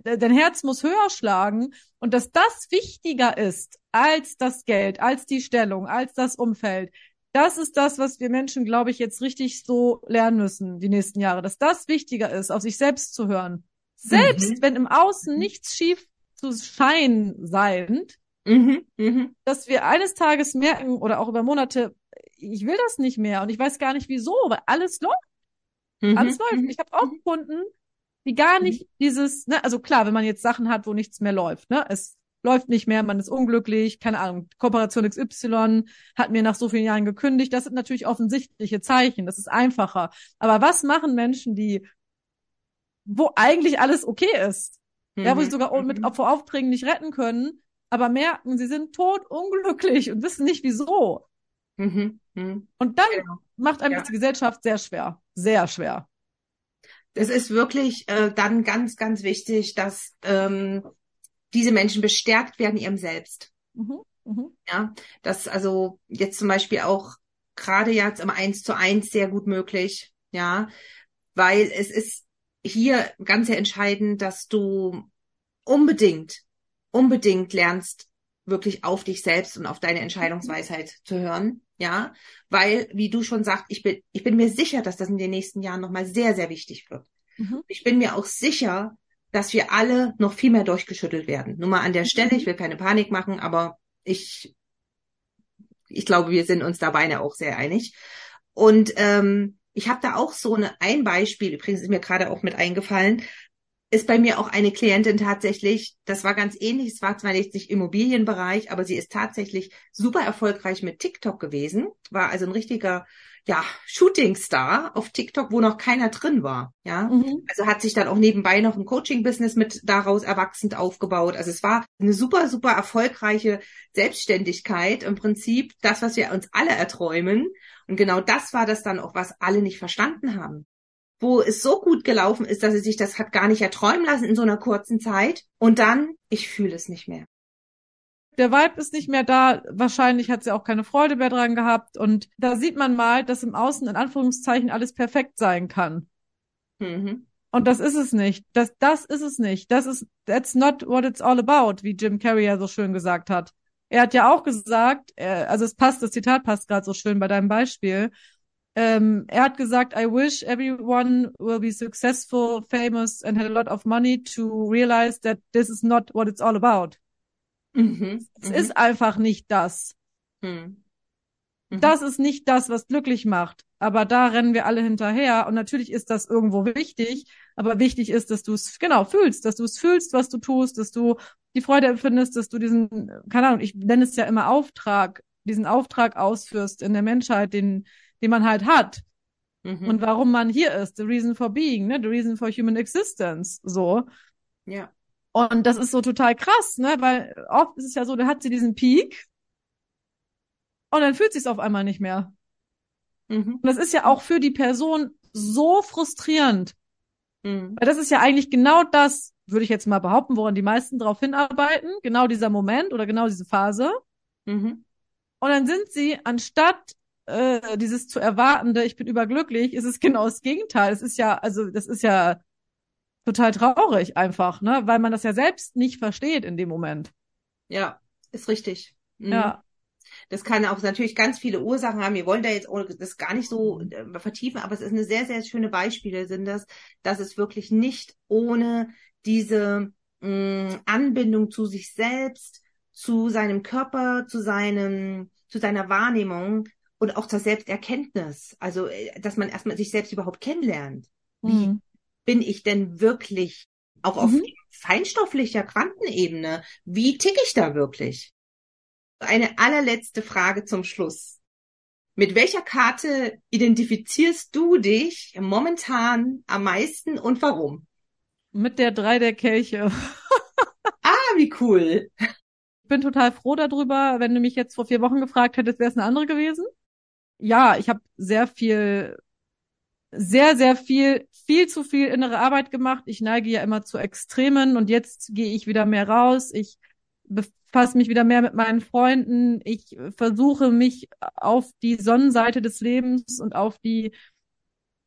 dein Herz muss höher schlagen und dass das wichtiger ist als das Geld, als die Stellung, als das Umfeld. Das ist das, was wir Menschen, glaube ich, jetzt richtig so lernen müssen, die nächsten Jahre, dass das wichtiger ist, auf sich selbst zu hören. Selbst mhm. wenn im Außen nichts schief zu scheinen seiend, Mhm, mhm. Dass wir eines Tages merken oder auch über Monate, ich will das nicht mehr und ich weiß gar nicht wieso, weil alles läuft. Mhm, alles läuft. Mhm. Ich habe auch mhm. Kunden, die gar mhm. nicht dieses, ne, also klar, wenn man jetzt Sachen hat, wo nichts mehr läuft, ne, es läuft nicht mehr, man ist unglücklich, keine Ahnung, Kooperation XY hat mir nach so vielen Jahren gekündigt, das sind natürlich offensichtliche Zeichen, das ist einfacher. Aber was machen Menschen, die, wo eigentlich alles okay ist? Ja, wo sie sogar mit vor Aufträgen nicht retten können, aber merken, sie sind tot unglücklich und wissen nicht wieso. Mhm. Mhm. Und dann genau. macht einem ja. die Gesellschaft sehr schwer, sehr schwer. Es ist wirklich äh, dann ganz, ganz wichtig, dass ähm, diese Menschen bestärkt werden ihrem Selbst. Mhm. Mhm. Ja, das also jetzt zum Beispiel auch gerade jetzt im Eins zu eins sehr gut möglich. Ja, weil es ist hier ganz sehr entscheidend, dass du unbedingt unbedingt lernst, wirklich auf dich selbst und auf deine Entscheidungsweisheit zu hören. Ja, weil, wie du schon sagst, ich bin, ich bin mir sicher, dass das in den nächsten Jahren nochmal sehr, sehr wichtig wird. Mhm. Ich bin mir auch sicher, dass wir alle noch viel mehr durchgeschüttelt werden. Nur mal an der Stelle, ich will keine Panik machen, aber ich, ich glaube, wir sind uns da beide auch sehr einig. Und ähm, ich habe da auch so eine, ein Beispiel, übrigens ist mir gerade auch mit eingefallen, ist bei mir auch eine Klientin tatsächlich, das war ganz ähnlich, es war zwar jetzt nicht Immobilienbereich, aber sie ist tatsächlich super erfolgreich mit TikTok gewesen, war also ein richtiger, ja, Shootingstar auf TikTok, wo noch keiner drin war. Ja, mhm. also hat sich dann auch nebenbei noch ein Coaching-Business mit daraus erwachsend aufgebaut. Also es war eine super, super erfolgreiche Selbstständigkeit im Prinzip, das, was wir uns alle erträumen. Und genau das war das dann auch, was alle nicht verstanden haben. Wo es so gut gelaufen ist, dass sie sich das hat gar nicht erträumen lassen in so einer kurzen Zeit. Und dann, ich fühle es nicht mehr der Vibe ist nicht mehr da. Wahrscheinlich hat sie auch keine Freude mehr dran gehabt. Und da sieht man mal, dass im Außen in Anführungszeichen alles perfekt sein kann. Mhm. Und das ist es nicht. Das, das ist es nicht. Das ist, that's not what it's all about, wie Jim Carrey ja so schön gesagt hat. Er hat ja auch gesagt, er, also es passt, das Zitat passt gerade so schön bei deinem Beispiel. Ähm, er hat gesagt, I wish everyone will be successful, famous and had a lot of money to realize that this is not what it's all about. Mhm. Es mhm. ist einfach nicht das. Mhm. mhm. Das ist nicht das, was glücklich macht. Aber da rennen wir alle hinterher. Und natürlich ist das irgendwo wichtig. Aber wichtig ist, dass du es genau fühlst, dass du es fühlst, was du tust, dass du die Freude empfindest, dass du diesen, keine Ahnung, ich nenne es ja immer Auftrag, diesen Auftrag ausführst in der Menschheit, den, den man halt hat. Mhm. Und warum man hier ist. The reason for being, ne? The reason for human existence. So. Ja. Und das ist so total krass, ne? Weil oft ist es ja so, da hat sie diesen Peak und dann fühlt sie es auf einmal nicht mehr. Mhm. Und das ist ja auch für die Person so frustrierend. Mhm. Weil das ist ja eigentlich genau das, würde ich jetzt mal behaupten, woran die meisten darauf hinarbeiten, genau dieser Moment oder genau diese Phase. Mhm. Und dann sind sie, anstatt äh, dieses zu erwartende, ich bin überglücklich, ist es genau das Gegenteil. Es ist ja, also das ist ja total traurig einfach, ne? Weil man das ja selbst nicht versteht in dem Moment. Ja, ist richtig. Mhm. Ja. Das kann auch natürlich ganz viele Ursachen haben. Wir wollen da jetzt das gar nicht so äh, vertiefen, aber es ist eine sehr, sehr schöne Beispiele sind das, dass es wirklich nicht ohne diese mh, Anbindung zu sich selbst, zu seinem Körper, zu seinem, zu seiner Wahrnehmung und auch zur Selbsterkenntnis. Also, äh, dass man erstmal sich selbst überhaupt kennenlernt. Wie, mhm bin ich denn wirklich auch auf mhm. feinstofflicher Quantenebene? Wie ticke ich da wirklich? Eine allerletzte Frage zum Schluss. Mit welcher Karte identifizierst du dich momentan am meisten und warum? Mit der drei der Kelche. ah, wie cool. Ich bin total froh darüber. Wenn du mich jetzt vor vier Wochen gefragt hättest, wäre es eine andere gewesen. Ja, ich habe sehr viel sehr, sehr viel, viel zu viel innere Arbeit gemacht. Ich neige ja immer zu Extremen und jetzt gehe ich wieder mehr raus. Ich befasse mich wieder mehr mit meinen Freunden. Ich versuche mich auf die Sonnenseite des Lebens und auf die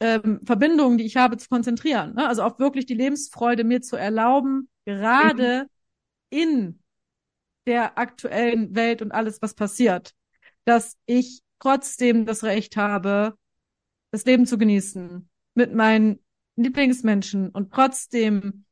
ähm, Verbindungen, die ich habe, zu konzentrieren. Ne? Also auf wirklich die Lebensfreude mir zu erlauben, gerade mhm. in der aktuellen Welt und alles, was passiert, dass ich trotzdem das Recht habe, das Leben zu genießen, mit meinen Lieblingsmenschen und trotzdem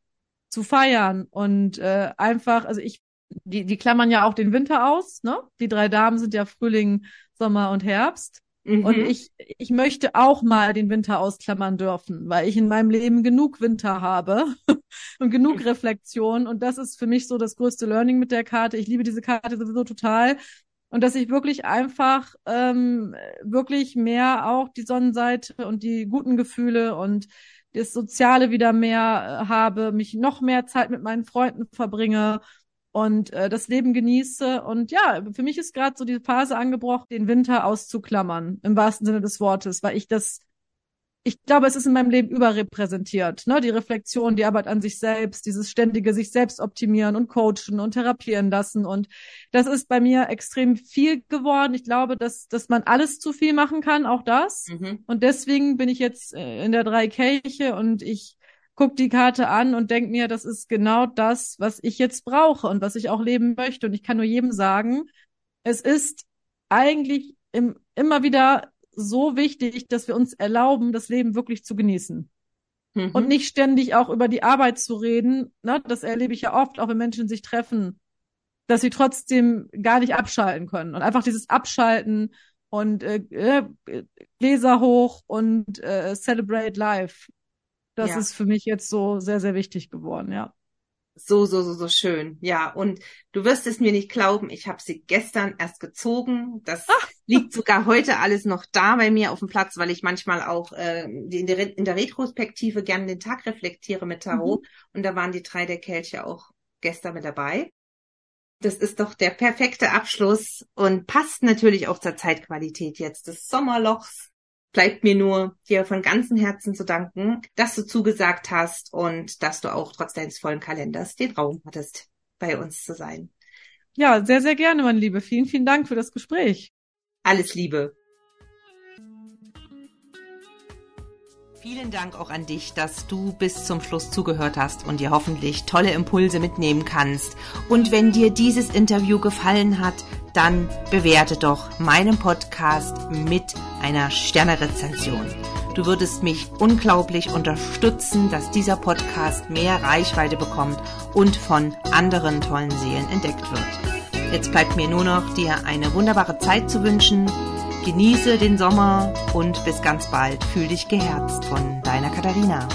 zu feiern und äh, einfach, also ich, die, die klammern ja auch den Winter aus, ne? Die drei Damen sind ja Frühling, Sommer und Herbst. Mhm. Und ich, ich möchte auch mal den Winter ausklammern dürfen, weil ich in meinem Leben genug Winter habe und genug mhm. Reflexion. Und das ist für mich so das größte Learning mit der Karte. Ich liebe diese Karte sowieso total, und dass ich wirklich einfach ähm, wirklich mehr auch die Sonnenseite und die guten Gefühle und das Soziale wieder mehr äh, habe, mich noch mehr Zeit mit meinen Freunden verbringe und äh, das Leben genieße. Und ja, für mich ist gerade so die Phase angebrochen, den Winter auszuklammern, im wahrsten Sinne des Wortes, weil ich das ich glaube, es ist in meinem Leben überrepräsentiert. Ne? Die Reflexion, die Arbeit an sich selbst, dieses ständige sich selbst optimieren und coachen und therapieren lassen. Und das ist bei mir extrem viel geworden. Ich glaube, dass, dass man alles zu viel machen kann, auch das. Mhm. Und deswegen bin ich jetzt äh, in der Dreikirche und ich guck die Karte an und denk mir, das ist genau das, was ich jetzt brauche und was ich auch leben möchte. Und ich kann nur jedem sagen, es ist eigentlich im, immer wieder so wichtig, dass wir uns erlauben, das Leben wirklich zu genießen. Mhm. Und nicht ständig auch über die Arbeit zu reden. Ne? Das erlebe ich ja oft, auch wenn Menschen sich treffen, dass sie trotzdem gar nicht abschalten können. Und einfach dieses Abschalten und äh, äh, Gläser hoch und äh, celebrate life. Das ja. ist für mich jetzt so sehr, sehr wichtig geworden, ja. So, so, so, so schön. Ja, und du wirst es mir nicht glauben, ich habe sie gestern erst gezogen. Das Ach. liegt sogar heute alles noch da bei mir auf dem Platz, weil ich manchmal auch äh, in, der, in der Retrospektive gerne den Tag reflektiere mit Tarot. Mhm. Und da waren die drei der Kelche auch gestern mit dabei. Das ist doch der perfekte Abschluss und passt natürlich auch zur Zeitqualität jetzt des Sommerlochs bleibt mir nur, dir von ganzem Herzen zu danken, dass du zugesagt hast und dass du auch trotz deines vollen Kalenders den Raum hattest, bei uns zu sein. Ja, sehr, sehr gerne, meine Liebe. Vielen, vielen Dank für das Gespräch. Alles Liebe. Vielen Dank auch an dich, dass du bis zum Schluss zugehört hast und dir hoffentlich tolle Impulse mitnehmen kannst. Und wenn dir dieses Interview gefallen hat, dann bewerte doch meinen Podcast mit einer Sternerezension. Du würdest mich unglaublich unterstützen, dass dieser Podcast mehr Reichweite bekommt und von anderen tollen Seelen entdeckt wird. Jetzt bleibt mir nur noch, dir eine wunderbare Zeit zu wünschen. Genieße den Sommer und bis ganz bald. Fühl dich geherzt von deiner Katharina.